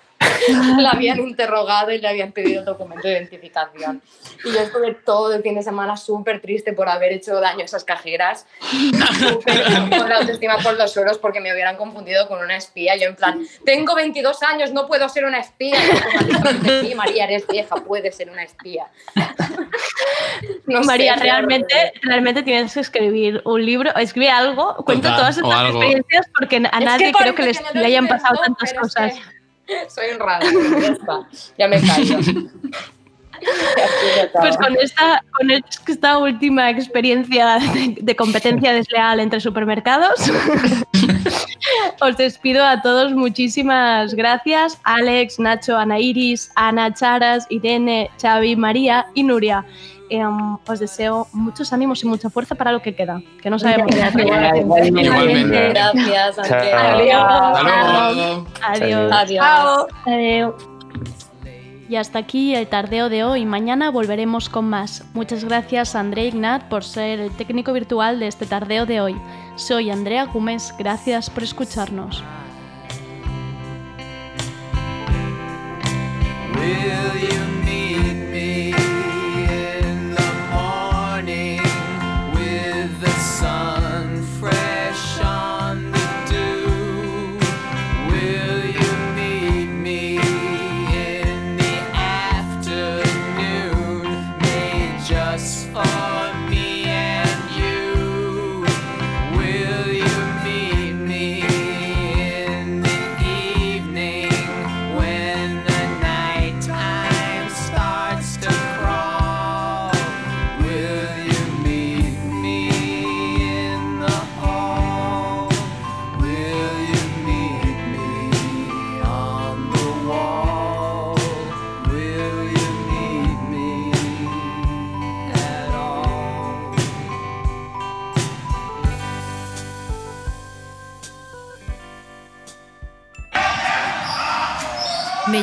(laughs) la habían interrogado y le habían pedido el documento de identificación. Y yo estuve todo el fin de semana súper triste por haber hecho daño a esas cajeras, (laughs) súper con la autoestima por los suelos porque me hubieran confundido con una espía. Yo en plan, tengo 22 años, no puedo ser una espía. Y yo, como, Sí, María, eres vieja, puedes ser una espía. (laughs) No sé, María, qué realmente, realmente tienes que escribir un libro, escribir algo, cuenta todas estas algo. experiencias porque a que nadie creo que les que le hayan pasado tantas cosas. (laughs) Soy honrada, ya está, ya me callo. (laughs) Pues con esta, con esta última experiencia de, de competencia desleal entre supermercados, (laughs) os despido a todos. Muchísimas gracias. Alex, Nacho, Ana Iris, Ana, Charas, Irene, Xavi, María y Nuria. Em, os deseo muchos ánimos y mucha fuerza para lo que queda, que no sabemos. Igualmente. Gracias. Adiós. Adiós. Adiós. Adiós. Y hasta aquí el tardeo de hoy. Mañana volveremos con más. Muchas gracias a André Ignat por ser el técnico virtual de este tardeo de hoy. Soy Andrea Gómez. Gracias por escucharnos. Will you